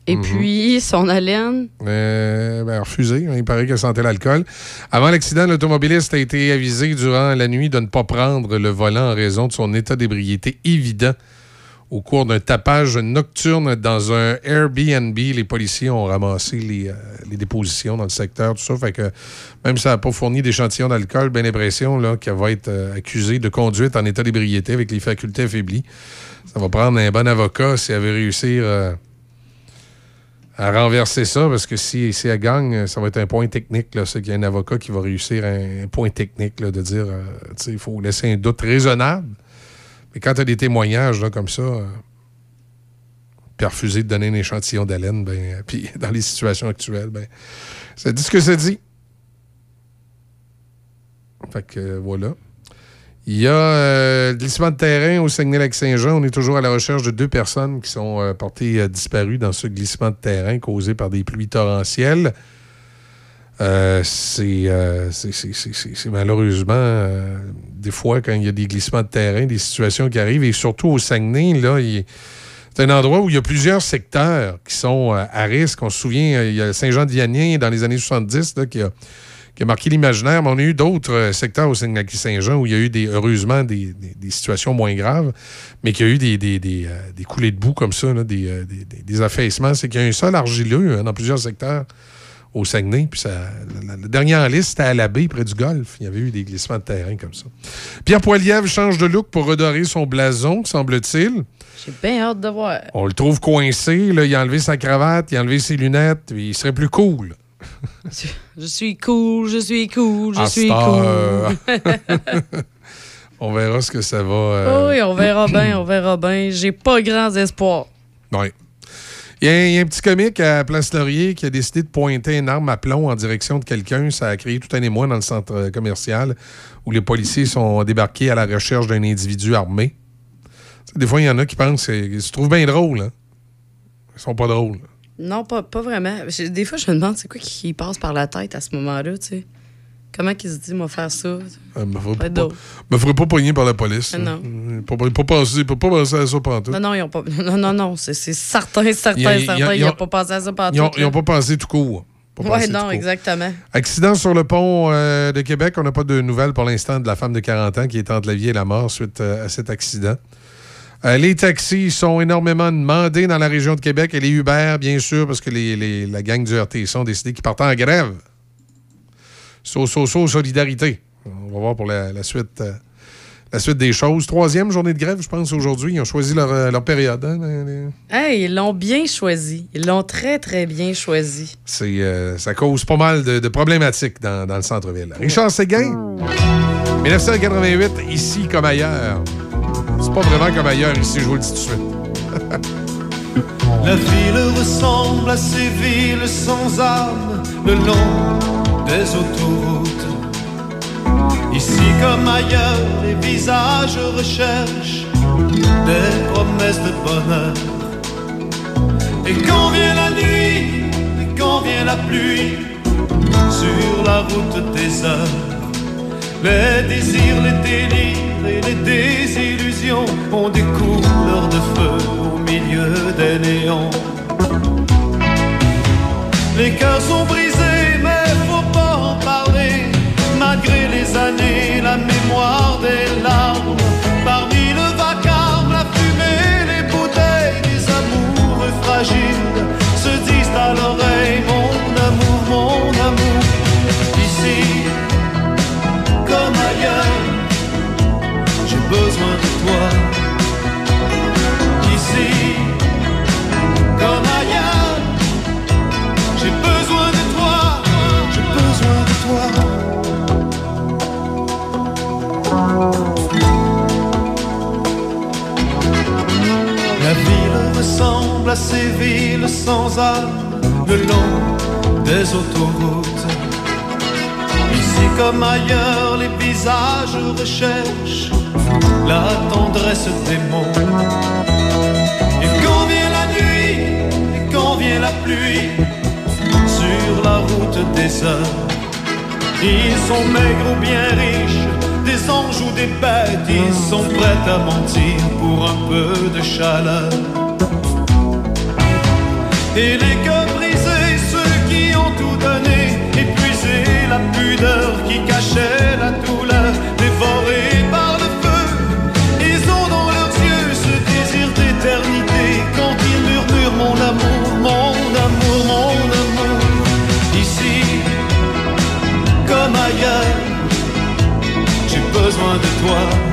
S4: Et
S1: Mhm.
S4: puis, son haleine.
S1: Euh, ben, refusé. Il paraît qu'elle sentait l'alcool. Avant l'accident, l'automobiliste a été avisé durant la nuit de ne pas prendre le volant en raison de son état d'ébriété évident. Au cours d'un tapage nocturne dans un Airbnb, les policiers ont ramassé les, euh, les dépositions dans le secteur, tout ça. Fait que même si ça n'a pas fourni d'échantillons d'alcool, bien l'impression qu'elle va être euh, accusée de conduite en état d'ébriété avec les facultés affaiblies. Ça va prendre un bon avocat si elle veut réussir euh, à renverser ça, parce que si, elle gagne, ça va être un point technique. C'est qu'il y a un avocat qui va réussir un, point technique là, de dire, euh, il faut laisser un doute raisonnable. Mais quand tu as des témoignages comme ça, euh, refuser de donner un échantillon d'haleine, ben, euh, <laughs> puis dans les situations actuelles, ben, ça dit ce que ça dit. Fait que euh, voilà. Il y a euh, glissement de terrain au Saguenay-Lac-Saint-Jean. On est toujours à la recherche de deux personnes qui sont euh, portées euh, disparues dans ce glissement de terrain causé par des pluies torrentielles. Euh, c'est malheureusement des fois quand il y a des glissements de terrain, des situations qui arrivent, et surtout au Saguenay, là, c'est un endroit où il y a plusieurs secteurs qui sont à risque. On se souvient, il y a Saint-Jean-de-Vianney dans les années 70 là, qui, a, qui a marqué l'imaginaire, mais on a eu d'autres euh, secteurs au Saguenay-Saint-Jean où il y a eu des, heureusement des, des- des situations moins graves, mais qu'il y a eu des, des, des, euh, des coulées de boue comme ça, là, des, euh, des, affaissements. C'est qu'il y a un sol argileux hein, dans plusieurs secteurs au Saguenay. Puis ça, la, la dernière en liste, c'était à la baie, près du golfe. Il y avait eu des glissements de terrain comme ça. Pierre Poilievre change de look pour redorer son blason, semble-t-il.
S4: J'ai bien hâte de voir.
S1: On le trouve coincé. Là, il a enlevé sa cravate, il a enlevé ses lunettes. il serait plus cool.
S4: Je suis cool, je suis cool, je suis cool. <laughs>
S1: on verra ce que ça va. euh,
S4: Oh oui, on verra bien, on verra bien. J'ai pas grands espoirs.
S1: Oui. Il y, a, il y a un petit comique à Place Laurier qui a décidé de pointer une arme à plomb en direction de quelqu'un. Ça a créé tout un émoi dans le centre euh, commercial où les policiers sont débarqués à la recherche d'un individu armé. Des fois, il y en a qui pensent qu'ils se trouvent bien drôles. Hein? Ils sont pas drôles.
S4: Non, pas, pas vraiment. Des fois, je me demande c'est quoi qui passe par la tête à ce moment-là, tu sais? Comment qu'il se dit, moi, faire ça?
S1: Euh, me ferai
S4: Ouais,
S1: pas, me pas pogner par la police.
S4: Ah, non.
S1: Euh, Pas, pas, pas penser, pas, pas penser à ça pendant tout.
S4: Non, non, ils ont pas. Non, non, non, c'est certain, certain,
S1: Ils-
S4: certain.
S1: ils
S4: Ils
S1: ont-
S4: n'ont pas pensé à ça pendant
S1: Ils ont,
S4: tout,
S1: ils ont
S4: là.
S1: pas pensé tout court. Tout
S4: non, exactement.
S1: Accident sur le pont euh, de Québec. On n'a pas de nouvelles pour l'instant de la femme de 40 ans qui est entre la vie et la mort suite euh, à cet accident. Euh, les taxis sont énormément demandés dans la région de Québec et les Uber, bien sûr, parce que les, les- la gang du RTC ont décidé qu'ils partent en grève. So, so, so, solidarité. On va voir pour la, la suite, euh, la suite des choses. Troisième journée de grève, je pense, aujourd'hui. Ils ont choisi leur, euh, leur période. hein,
S4: Hey, ils l'ont bien choisi. Ils l'ont très, très bien choisi.
S1: C'est, euh, ça cause pas mal de, de problématiques dans, dans le centre-ville. Richard Séguin, 1988, ici comme ailleurs. C'est pas vraiment comme ailleurs ici, je vous le dis tout de suite.
S15: La ville ressemble à ces villes sans âme le long des autoroutes. Ici comme ailleurs, les visages recherchent des promesses de bonheur. Et quand vient la nuit, et quand vient la pluie, sur la route des heures, les désirs, les délires et les désillusions ont des couleurs de feu au milieu des néons. Les cœurs sont brisés, mais faut pas en parler. Malgré les années, la mémoire des larmes. Comme ailleurs, les visages recherchent la tendresse des mots. Et quand vient la nuit, et quand vient la pluie, sur la route des heures, ils sont maigres ou bien riches, des anges ou des bêtes, ils sont prêts à mentir pour un peu de chaleur. Et les cœurs qui cachait la douleur, dévorés par le feu, ils ont dans leurs yeux ce désir d'éternité quand ils murmurent mon amour, mon amour, mon amour. Ici, comme ailleurs, j'ai besoin de toi.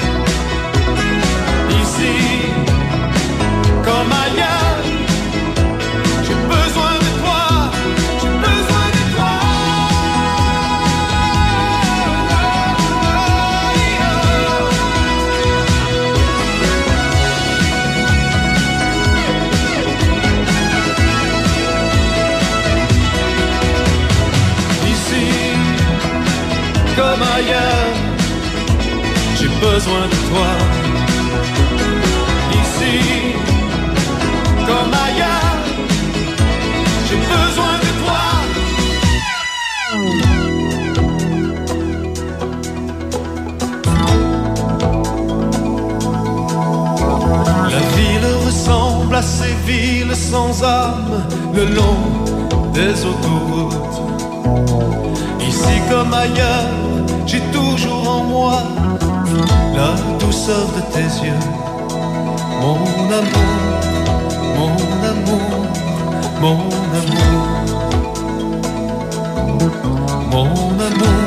S15: Ailleurs, j'ai besoin de toi. Ici, comme ailleurs, j'ai besoin de toi. La ville ressemble à ces villes sans âme le long des autoroutes. Ici comme ailleurs, j'ai toujours en moi la douceur de tes yeux. Mon amour, mon amour, mon amour. Mon amour,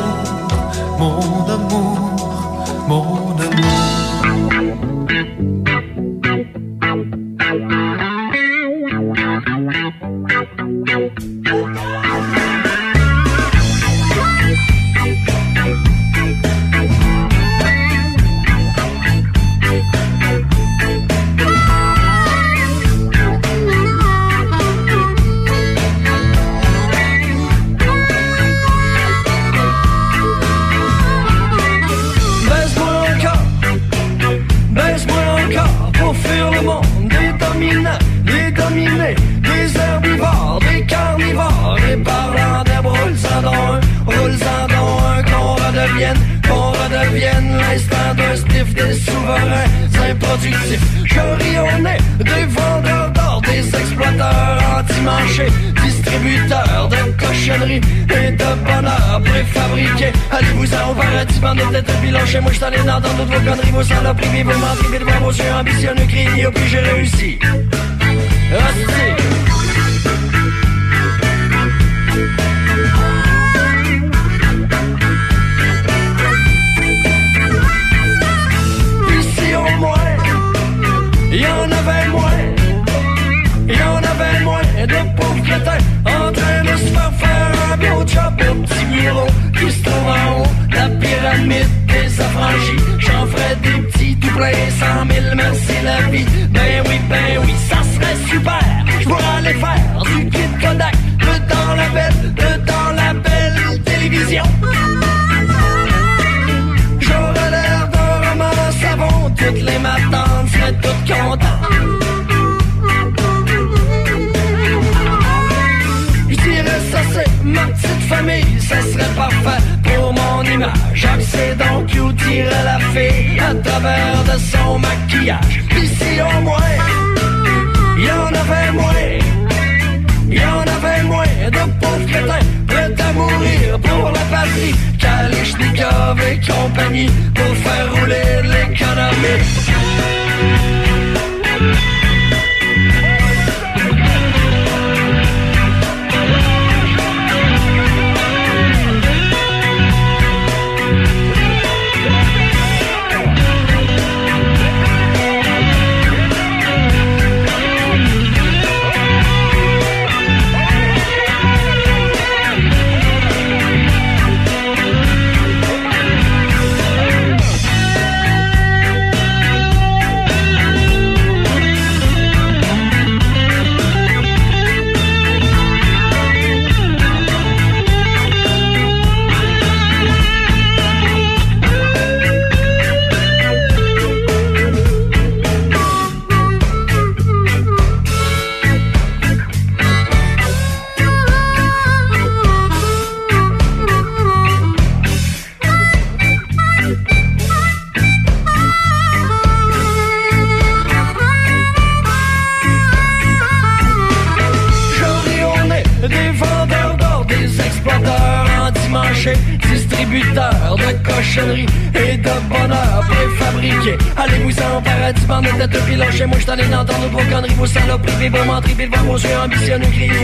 S16: Proje ambisyonu gireyim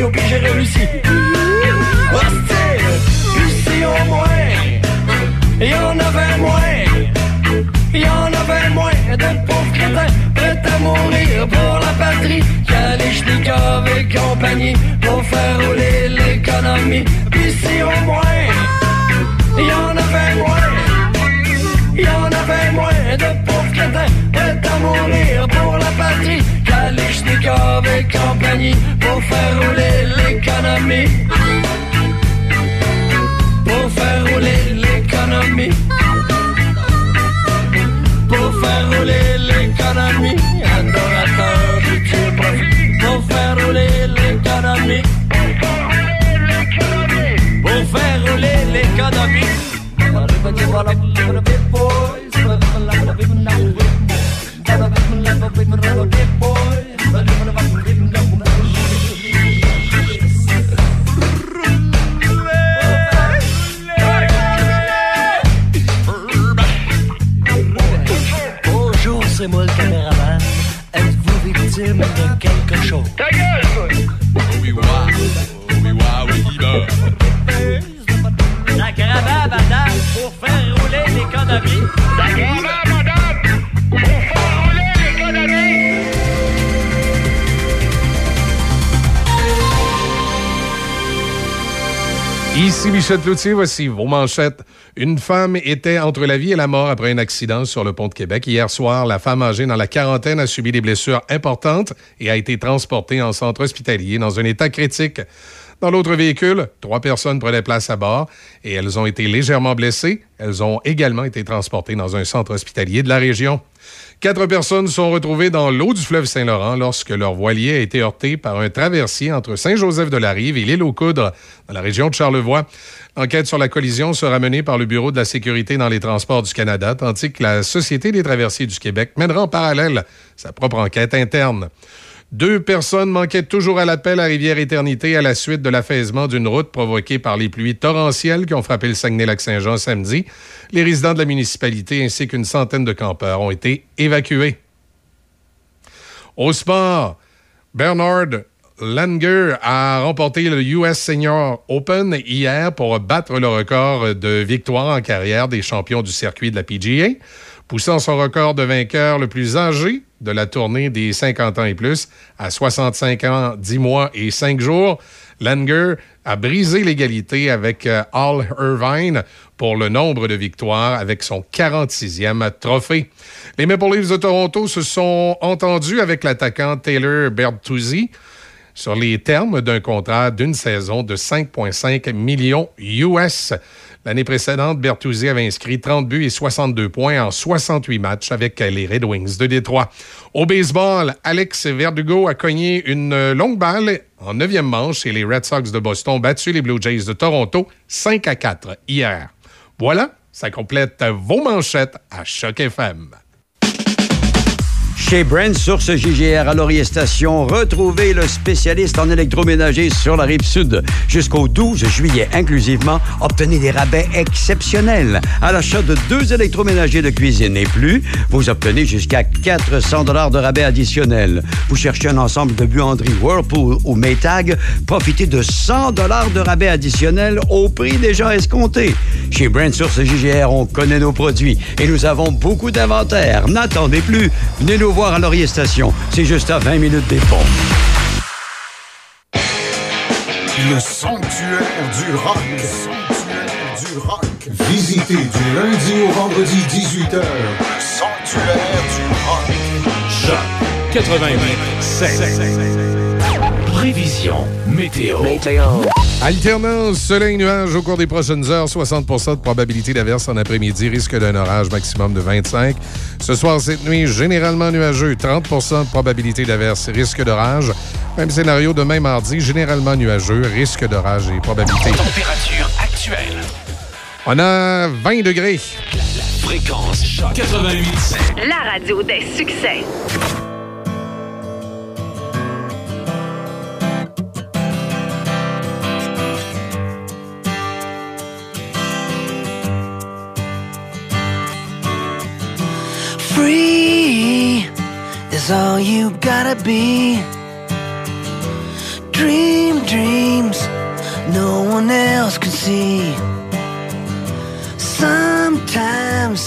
S16: quelque chose.
S6: Ta gueule, toi
S16: Oui, oui, oui. La madame, pour faire rouler l'économie.
S6: La madame
S1: Ici Michel Cloutier, voici vos manchettes. Une femme était entre la vie et la mort après un accident sur le pont de Québec. Hier soir, la femme âgée dans la quarantaine a subi des blessures importantes et a été transportée en centre hospitalier dans un état critique. Dans l'autre véhicule, trois personnes prenaient place à bord et elles ont été légèrement blessées. Elles ont également été transportées dans un centre hospitalier de la région. Quatre personnes sont retrouvées dans l'eau du fleuve Saint-Laurent lorsque leur voilier a été heurté par un traversier entre Saint-Joseph-de-la-Rive et l'île aux Coudres, dans la région de Charlevoix. Enquête sur la collision sera menée par le Bureau de la sécurité dans les transports du Canada, tandis que la Société des traversiers du Québec mènera en parallèle sa propre enquête interne. Deux personnes manquaient toujours à l'appel à Rivière-Éternité à la suite de l'affaissement d'une route provoquée par les pluies torrentielles qui ont frappé le Saguenay-Lac-Saint-Jean samedi. Les résidents de la municipalité ainsi qu'une centaine de campeurs ont été évacués. Au sport, Bernard Langer a remporté le US Senior Open hier pour battre le record de victoire en carrière des champions du circuit de la PGA, poussant son record de vainqueur le plus âgé de la tournée des 50 ans et plus à 65 ans, 10 mois et 5 jours. Langer a brisé l'égalité avec euh, Al Irvine pour le nombre de victoires avec son 46e trophée. Les Maple Leafs de Toronto se sont entendus avec l'attaquant Taylor Bertuzzi sur les termes d'un contrat d'une saison de 5,5 millions US. L'année précédente, Bertuzzi avait inscrit 30 buts et 62 points en 68 matchs avec les Red Wings de Détroit. Au baseball, Alex Verdugo a cogné une longue balle en neuvième manche et les Red Sox de Boston ont battu les Blue Jays de Toronto 5 à 4 hier. Voilà, ça complète vos manchettes à Choc FM.
S17: Chez Brand Source JGR à Laurier Station, retrouvez le spécialiste en électroménager sur la rive sud. Jusqu'au 12 juillet inclusivement, obtenez des rabais exceptionnels. À l'achat de deux électroménagers de cuisine et plus, vous obtenez jusqu'à 400 dollars de rabais additionnels. Vous cherchez un ensemble de buanderies Whirlpool ou Maytag, profitez de 100 dollars de rabais additionnels au prix déjà escompté. Chez Brand Source JGR, on connaît nos produits et nous avons beaucoup d'inventaire. N'attendez plus. Venez nous voir à Laurier Station. C'est juste à 20 minutes des ponts.
S18: Le sanctuaire du rock. Le sanctuaire du rock. Visitez du lundi au vendredi 18h. Sanctuaire du rock.
S5: Choc 88 Prévision météo.
S1: Alternance soleil-nuage au cours des prochaines heures. 60% de probabilité d'averse en après-midi. Risque d'un orage maximum de 25. Ce soir, cette nuit, généralement nuageux. 30% de probabilité d'averse. Risque d'orage. Même scénario demain mardi. Généralement nuageux. Risque d'orage et probabilité.
S5: Température actuelle.
S1: On a 20 degrés.
S5: Fréquence Choc 88
S7: La radio des succès.
S8: Free is all you gotta be. Dream dreams no one else can see. Sometimes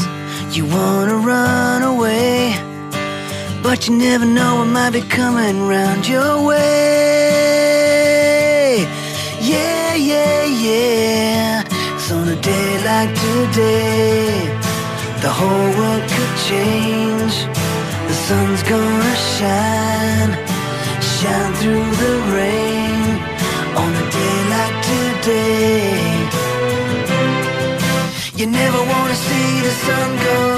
S8: you wanna run away, but you never know what might be coming round your way. Yeah, yeah, yeah. So on a day like today, the whole world could change. The sun's gonna shine, shine through the rain. On a day like today, you never wanna see the sun go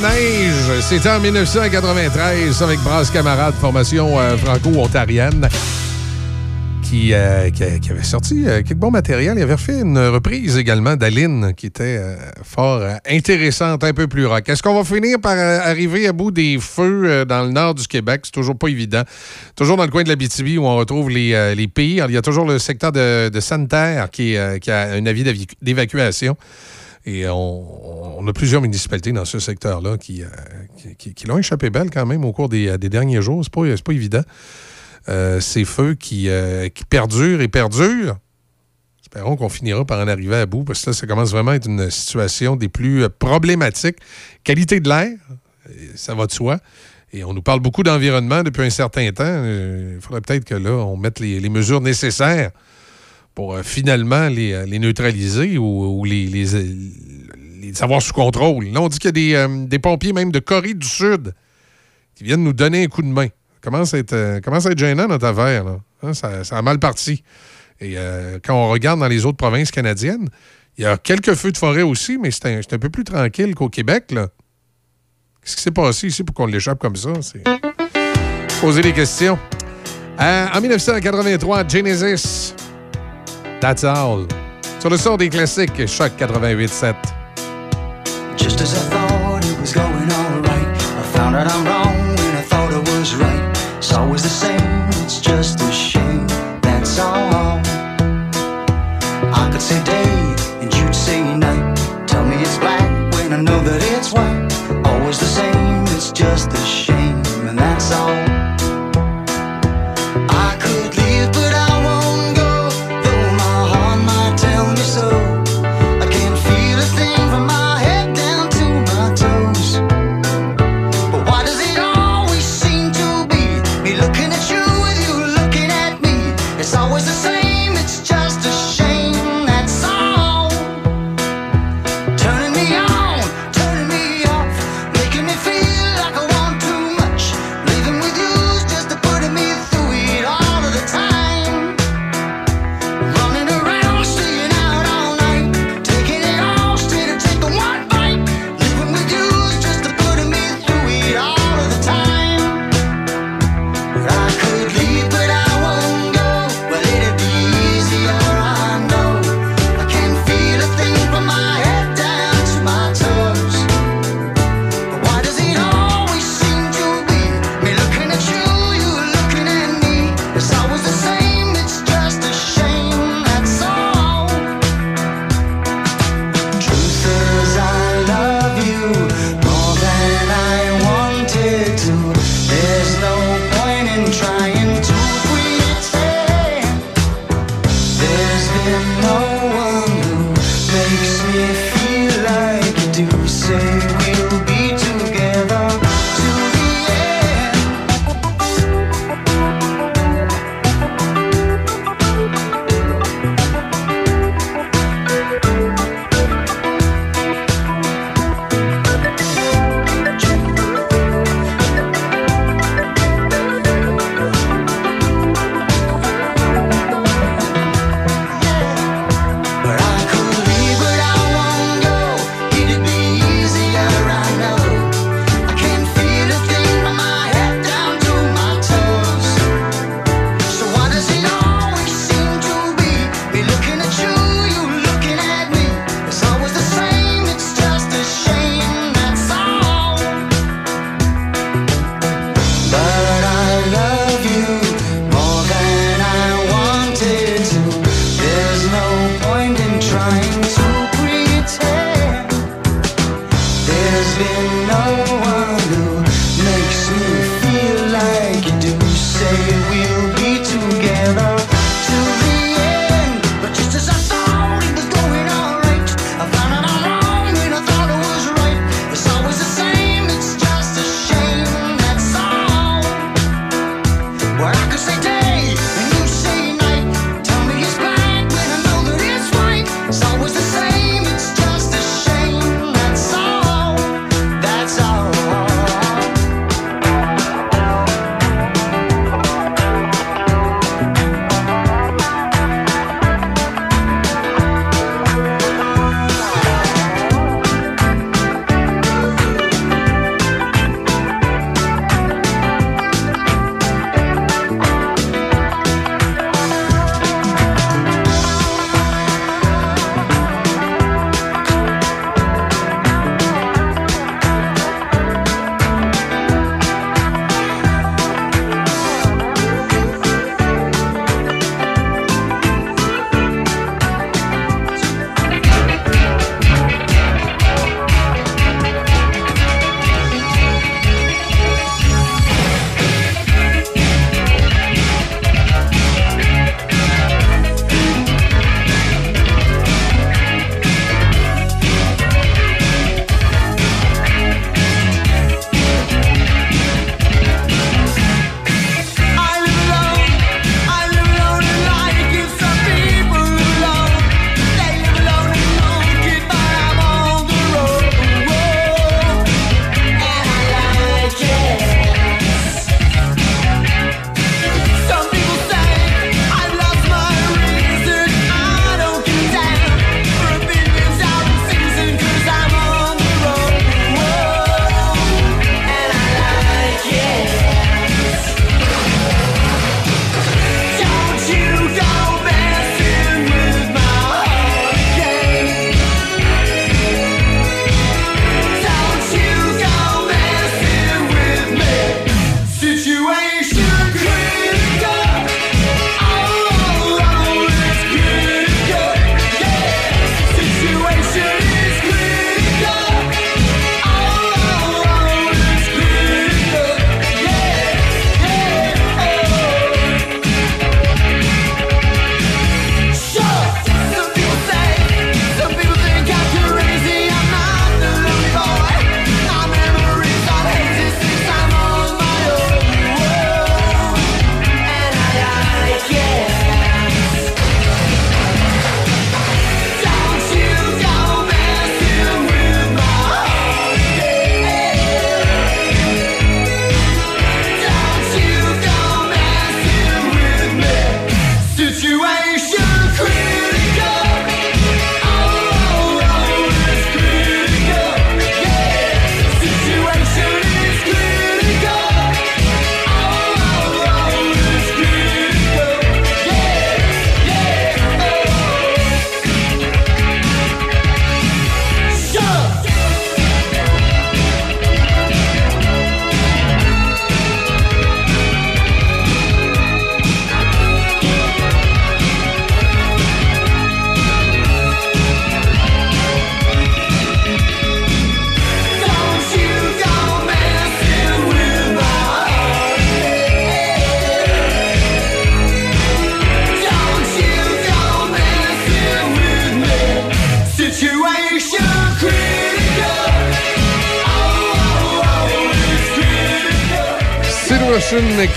S1: Manège, c'était en 1993 avec Brasse Camarade, formation euh, franco-ontarienne, qui, euh, qui, avait sorti euh, quelques bons matériels. Il avait fait une reprise également d'Aline qui était euh, fort intéressante, un peu plus rock. Est-ce qu'on va finir par arriver à bout des feux dans le nord du Québec? C'est toujours pas évident. Toujours dans le coin de la BTB où on retrouve les, les pires. Il y a toujours le secteur de, de Santerre qui, qui a un avis d'évacuation. Et on, a plusieurs municipalités dans ce secteur-là qui, euh, qui, qui- qui l'ont échappé belle quand même au cours des, des derniers jours. C'est pas, pas évident. Euh, ces feux qui, euh, qui perdurent et perdurent. Espérons qu'on finira par en arriver à bout parce que là, ça commence vraiment à être une situation des plus euh, problématiques. Qualité de l'air, euh, ça va de soi. Et on nous parle beaucoup d'environnement depuis un certain temps. Euh, Il faudrait peut-être que là, on mette les mesures nécessaires pour euh, finalement les, euh, les neutraliser ou, les, les, euh, les avoir sous contrôle. Là, on dit qu'il y a des, des pompiers même de Corée du Sud qui viennent nous donner un coup de main. Être, euh, commence à être gênant, notre affaire. là? Hein, ça, ça a mal parti. Et quand on regarde dans les autres provinces canadiennes, il y a quelques feux de forêt aussi, mais c'est un, c'est un peu plus tranquille qu'au Québec. là. Qu'est-ce qui s'est passé ici pour qu'on l'échappe comme ça? C'est poser des questions. En 1983, Genesis, That's All. Sur le sort des classiques, Choc 88.7.
S19: Just as I thought it was going all right, I found out I'm wrong when I thought I was right. It's always the same, it's just a shame, that's all. I could say day and you'd say night. Tell me it's black when I know that it's white. Always the same, it's just a shame, and that's all.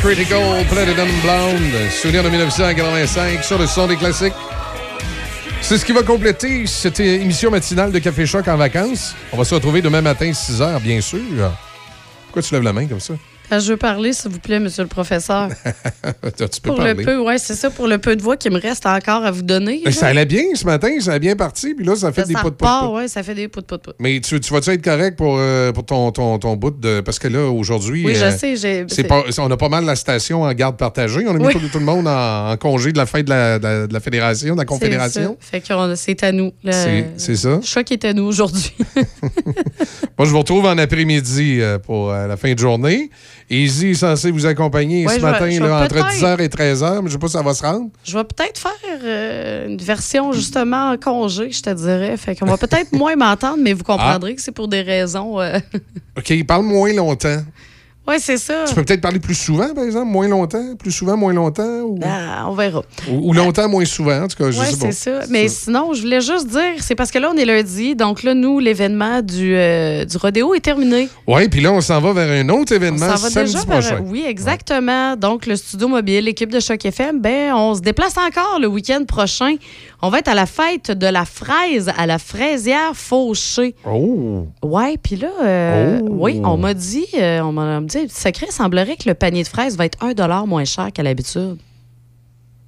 S1: Critical Platinum Blonde, souvenir de 1985 sur le son des classiques. C'est ce qui va compléter cette émission matinale de Café Choc en vacances. On va se retrouver demain matin, 6 h, bien sûr. Pourquoi tu lèves la main comme ça?
S4: Je veux parler, s'il vous plaît, monsieur le professeur. <laughs>
S1: tu peux
S4: Pour
S1: parler.
S4: le peu, ouais, c'est ça, pour le peu de voix qui me reste encore à vous donner.
S1: Mais ça allait bien ce matin, ça a bien parti, puis là, ça fait
S4: Ça
S1: des pout
S4: repart, ouais, ça fait des pout pout.
S1: Mais tu, tu vas-tu être correct pour, euh, pour ton, ton, ton bout de. Parce que là, aujourd'hui.
S4: Oui, je
S1: euh,
S4: sais, j'ai-
S1: pas- on a pas mal la station en garde partagée. On a mis
S4: Oui.
S1: tout, tout le monde en, en congé de la fête de la, de la- de la fédération, de la confédération.
S4: Fait que c'est à nous. Le
S1: C'est- c'est ça.
S4: choc est à nous aujourd'hui. <laughs>
S1: Moi, je vous retrouve en après-midi euh, pour la fin de journée. Easy est censé vous accompagner
S4: Ouais,
S1: ce matin
S4: je vais
S1: là, entre
S4: peut-être-
S1: 10h et 13h, mais je sais pas si ça va se rendre.
S4: Je vais peut-être faire euh, une version justement en congé, je te dirais. Fait qu'on va peut-être <laughs> moins m'entendre, mais vous comprendrez que c'est pour des raisons. euh, <laughs>
S1: OK, parle moins longtemps.
S4: Ouais, c'est ça.
S1: Tu peux peut-être parler plus souvent, par exemple, moins longtemps, plus souvent, moins longtemps, ou,
S4: Ah, on verra.
S1: ou- ou longtemps, moins souvent, en tout cas, je
S4: Oui,
S1: sais pas.
S4: c'est ça. Mais sinon, je voulais juste dire, c'est parce que là, on est lundi. Donc là, nous, l'événement du, euh, du rodéo est terminé.
S1: Oui, puis là, on s'en va vers un autre
S4: On
S1: événement
S4: s'en va
S1: samedi
S4: déjà vers-
S1: prochain.
S4: Oui, exactement. Donc, le studio mobile, l'équipe de Choc FM, ben, on se déplace encore le week-end prochain. On va être à la fête de la fraise à la fraisière Fauché.
S1: Oh!
S4: Ouais, puis là, euh,
S1: Oh.
S4: oui, on m'a dit, euh, on m'a dit, secret, semblerait que le panier de fraises va être 1 moins cher qu'à l'habitude.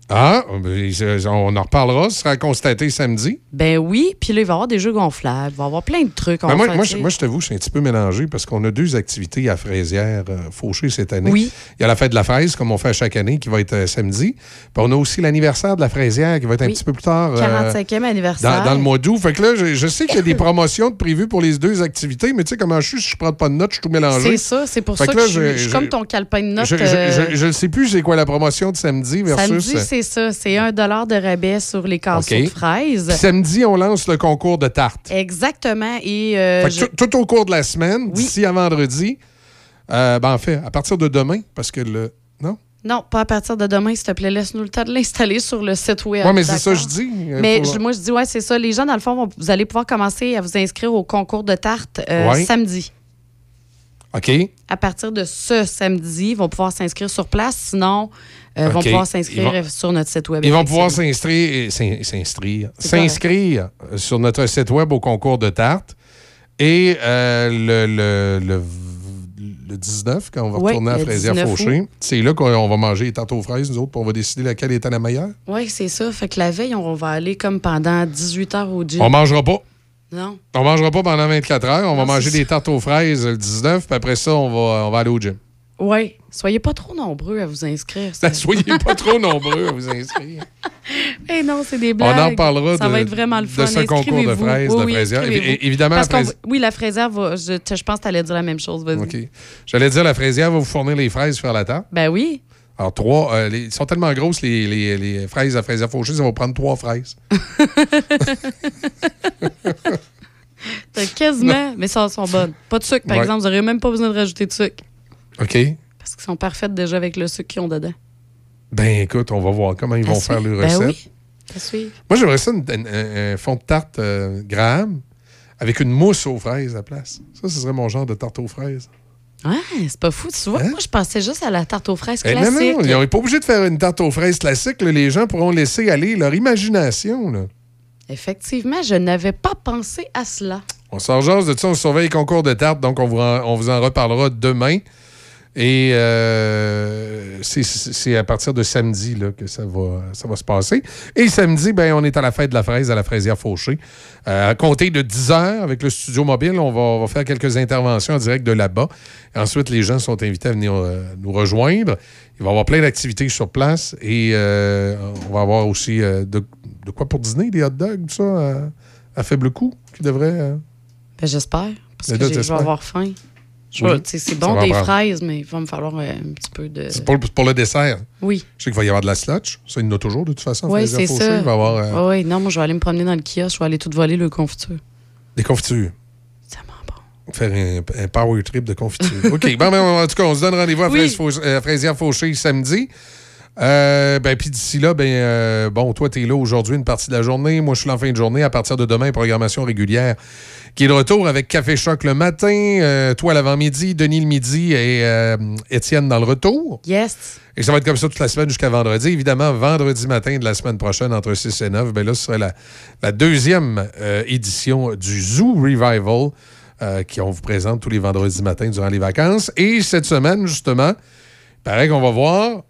S1: Ah, ben, on en reparlera, ce sera constaté samedi.
S4: Ben oui, puis là, il va y avoir des jeux gonflables, il va y avoir plein de trucs.
S1: Ben, moi, moi, je,
S4: sais.
S1: moi, je t'avoue, je suis un petit peu mélangé parce qu'on a deux activités à Fraisière euh, Fauché cette année.
S4: Oui.
S1: Il y a la fête de la fraise, comme on fait chaque année, qui va être euh, samedi. Puis on a aussi l'anniversaire de la fraisière qui va être un petit peu plus tard. euh,
S4: 45e anniversaire.
S1: dans, dans le mois d'août. Fait que là, je, je sais qu'il y a des promotions de prévues pour les deux activités, mais tu sais comment je suis, si je prends pas de notes, je suis tout mélangé.
S4: C'est ça, c'est pour
S1: Fait
S4: ça
S1: que
S4: je, suis-
S1: je-
S4: je suis comme ton calepin de notes.
S1: Je, je,
S4: euh,
S1: je ne sais plus c'est quoi la promotion de samedi versus.
S4: Samedi, c'est ça. C'est un dollar de rabais sur les casseaux
S1: OK.
S4: de fraises.
S1: Puis samedi, on lance le concours de tartes.
S4: Exactement. Et euh,
S1: Fait que
S4: je-
S1: tout, tout au cours de la semaine, d'ici à vendredi, euh, ben en fait, à partir de demain, parce que le. Non?
S4: Non, pas à partir de demain, s'il te plaît. Laisse-nous le temps de l'installer sur le site web.
S1: Ouais, mais c'est ça que
S4: d'accord?
S1: je dis. euh,
S4: Mais
S1: pour-
S4: je- moi, je dis, ouais, c'est ça. Les gens, dans le fond, vont- vous allez pouvoir commencer à vous inscrire au concours de tartes euh,
S1: Ouais.
S4: samedi.
S1: OK?
S4: À partir de ce samedi, ils vont pouvoir s'inscrire sur place. Sinon, euh, vont
S1: OK.
S4: pouvoir s'inscrire
S1: Ils vont-
S4: sur notre site web.
S1: Ils vont pouvoir s'inscrire, s'in- s'inscrire, s'inscrire euh, sur notre site web au concours de tartes. Et euh, le, le, le, le 19, quand on va retourner à
S4: le
S1: Fraisière
S4: 19
S1: Fauché,
S4: août.
S1: c'est là qu'on on va manger les tartes aux fraises, nous autres, puis on va décider laquelle était la meilleure.
S4: Oui, c'est ça. Fait que la veille, on va aller comme pendant 18 heures au gym.
S1: On mangera pas.
S4: Non.
S1: On mangera pas pendant 24 heures. On va manger des tartes aux fraises le 19, puis après ça, on va, on va aller au gym.
S4: Oui. Soyez pas trop nombreux à vous inscrire.
S1: Ben, <laughs> soyez pas trop nombreux à vous inscrire. <laughs>
S4: Eh non, c'est des
S1: On
S4: blagues.
S1: en parlera
S4: Ça
S1: de-
S4: va être vraiment le
S1: de
S4: fun.
S1: ce concours de fraises,
S4: Oui,
S1: de
S4: oui,
S1: fraisière. évidemment,
S4: Parce
S1: la fraise-
S4: Oui, la fraisière va. Je, je pense que tu allais dire la même chose. Vas-y.
S1: OK. J'allais dire, la fraisière va vous fournir les fraises faire la tarte.
S4: Ben oui.
S1: Alors, trois, euh, les- ils sont tellement grosses, les, les, les fraises à fraisière fauchée, ça va prendre trois fraises. <laughs>
S4: T'as quasiment. mais ça, elles sont bonnes. Pas de sucre, par
S1: Ouais.
S4: exemple. Vous n'aurez même pas besoin de rajouter de sucre.
S1: OK?
S4: Parce qu'ils sont parfaites déjà avec le sucre qu'ils ont dedans.
S1: Ben, écoute, on va voir comment ils
S4: À
S1: vont faire les
S4: Ben
S1: recettes.
S4: oui. À suivre.
S1: Moi, j'aimerais ça, un fond de tarte euh, Graham avec une mousse aux fraises à la place. Ça, ce serait mon genre de tarte aux fraises.
S4: Ouais, c'est pas fou. Tu vois, moi, je pensais juste à la tarte aux fraises
S1: Eh,
S4: classique.
S1: non, non, on n'est pas obligé de faire une tarte aux fraises classique. là. Les gens pourront laisser aller leur imagination. Là.
S4: Effectivement, je n'avais pas pensé à cela.
S1: On s'en de ça, on surveille les concours de tarte, donc on vous en, on vous en reparlera demain. Et euh, c'est- à partir de samedi là, que ça va, ça va se passer. Et samedi, ben, on est à la fête de la fraise à la fraisière Fauché. Euh, à compter de 10 heures avec le studio mobile, on va, on va faire quelques interventions en direct de là-bas. Ensuite, les gens sont invités à venir euh, nous rejoindre. Il va y avoir plein d'activités sur place et on va avoir aussi de, de quoi pour dîner, des hot dogs, tout ça, à faible coût, qui devrait.
S4: Ben, j'espère. Parce
S1: Mais
S4: que je vais avoir faim.
S1: Oui,
S4: c'est
S1: ça
S4: bon des
S1: prendre.
S4: fraises, mais il va me falloir euh, un petit peu de.
S1: C'est pour, pour le dessert.
S4: Oui.
S1: Je sais qu'il va y avoir de la slotch. Ça, il y en a toujours, de toute façon.
S4: Oui, c'est ça.
S1: Il va avoir euh,
S4: Oui, non, moi, je vais aller me promener dans le kiosque, je vais aller tout voler le confiture.
S1: des confitures. Faire un, un power trip de confiture. OK. Bon, ben, en tout cas, on se donne rendez-vous à,
S4: Oui.
S1: Fraise Fauch- euh, à Fraisière Fauché samedi. Euh, ben, puis d'ici là, ben, euh, bon, toi, tu es là aujourd'hui une partie de la journée. Moi, je suis là en fin de journée. À partir de demain, programmation régulière qui est de retour avec Café Choc le matin, euh, toi l'avant-midi, Denis le midi et euh, Étienne dans le retour.
S4: Yes.
S1: Et ça va être comme ça toute la semaine jusqu'à vendredi. Évidemment, vendredi matin de la semaine prochaine, entre 6 et 9, ben là, ce serait la, la deuxième édition du Zoo Revival qu'on vous présente tous les vendredis matins durant les vacances. Et cette semaine, justement, il paraît qu'on va voir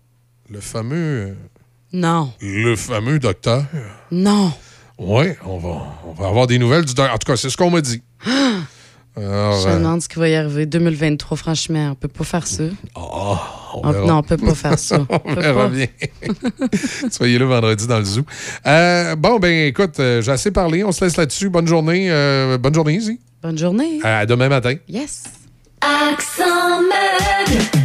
S1: le fameux...
S4: Non.
S1: Le fameux docteur.
S4: Non.
S1: Oui, on va, on va avoir des nouvelles du docteur. En tout cas, c'est ce qu'on m'a dit. Alors, <gasps>
S4: Je me
S1: euh,
S4: demande ce qui va y arriver. 2023, franchement, on peut pas faire ça.
S1: on
S4: On-
S1: verra.
S4: non, on peut pas faire ça. <laughs>
S1: on
S4: peut
S1: verra
S4: pas.
S1: bien. <laughs> Soyez là vendredi dans le zoo. Euh, bon, ben écoute, euh, j'ai assez parlé. On se laisse là-dessus. Bonne journée. euh, bonne journée, Izzy.
S4: Bonne journée.
S1: À demain matin.
S4: Yes.
S12: Accent meuble.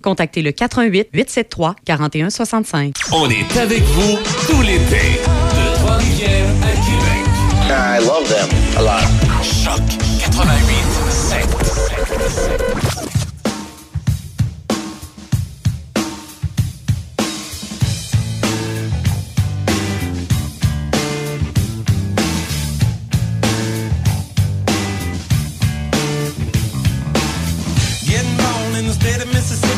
S20: contactez le 88 873 4165.
S5: On est avec vous. De à Québec.
S21: I love them a lot.
S5: Choc 88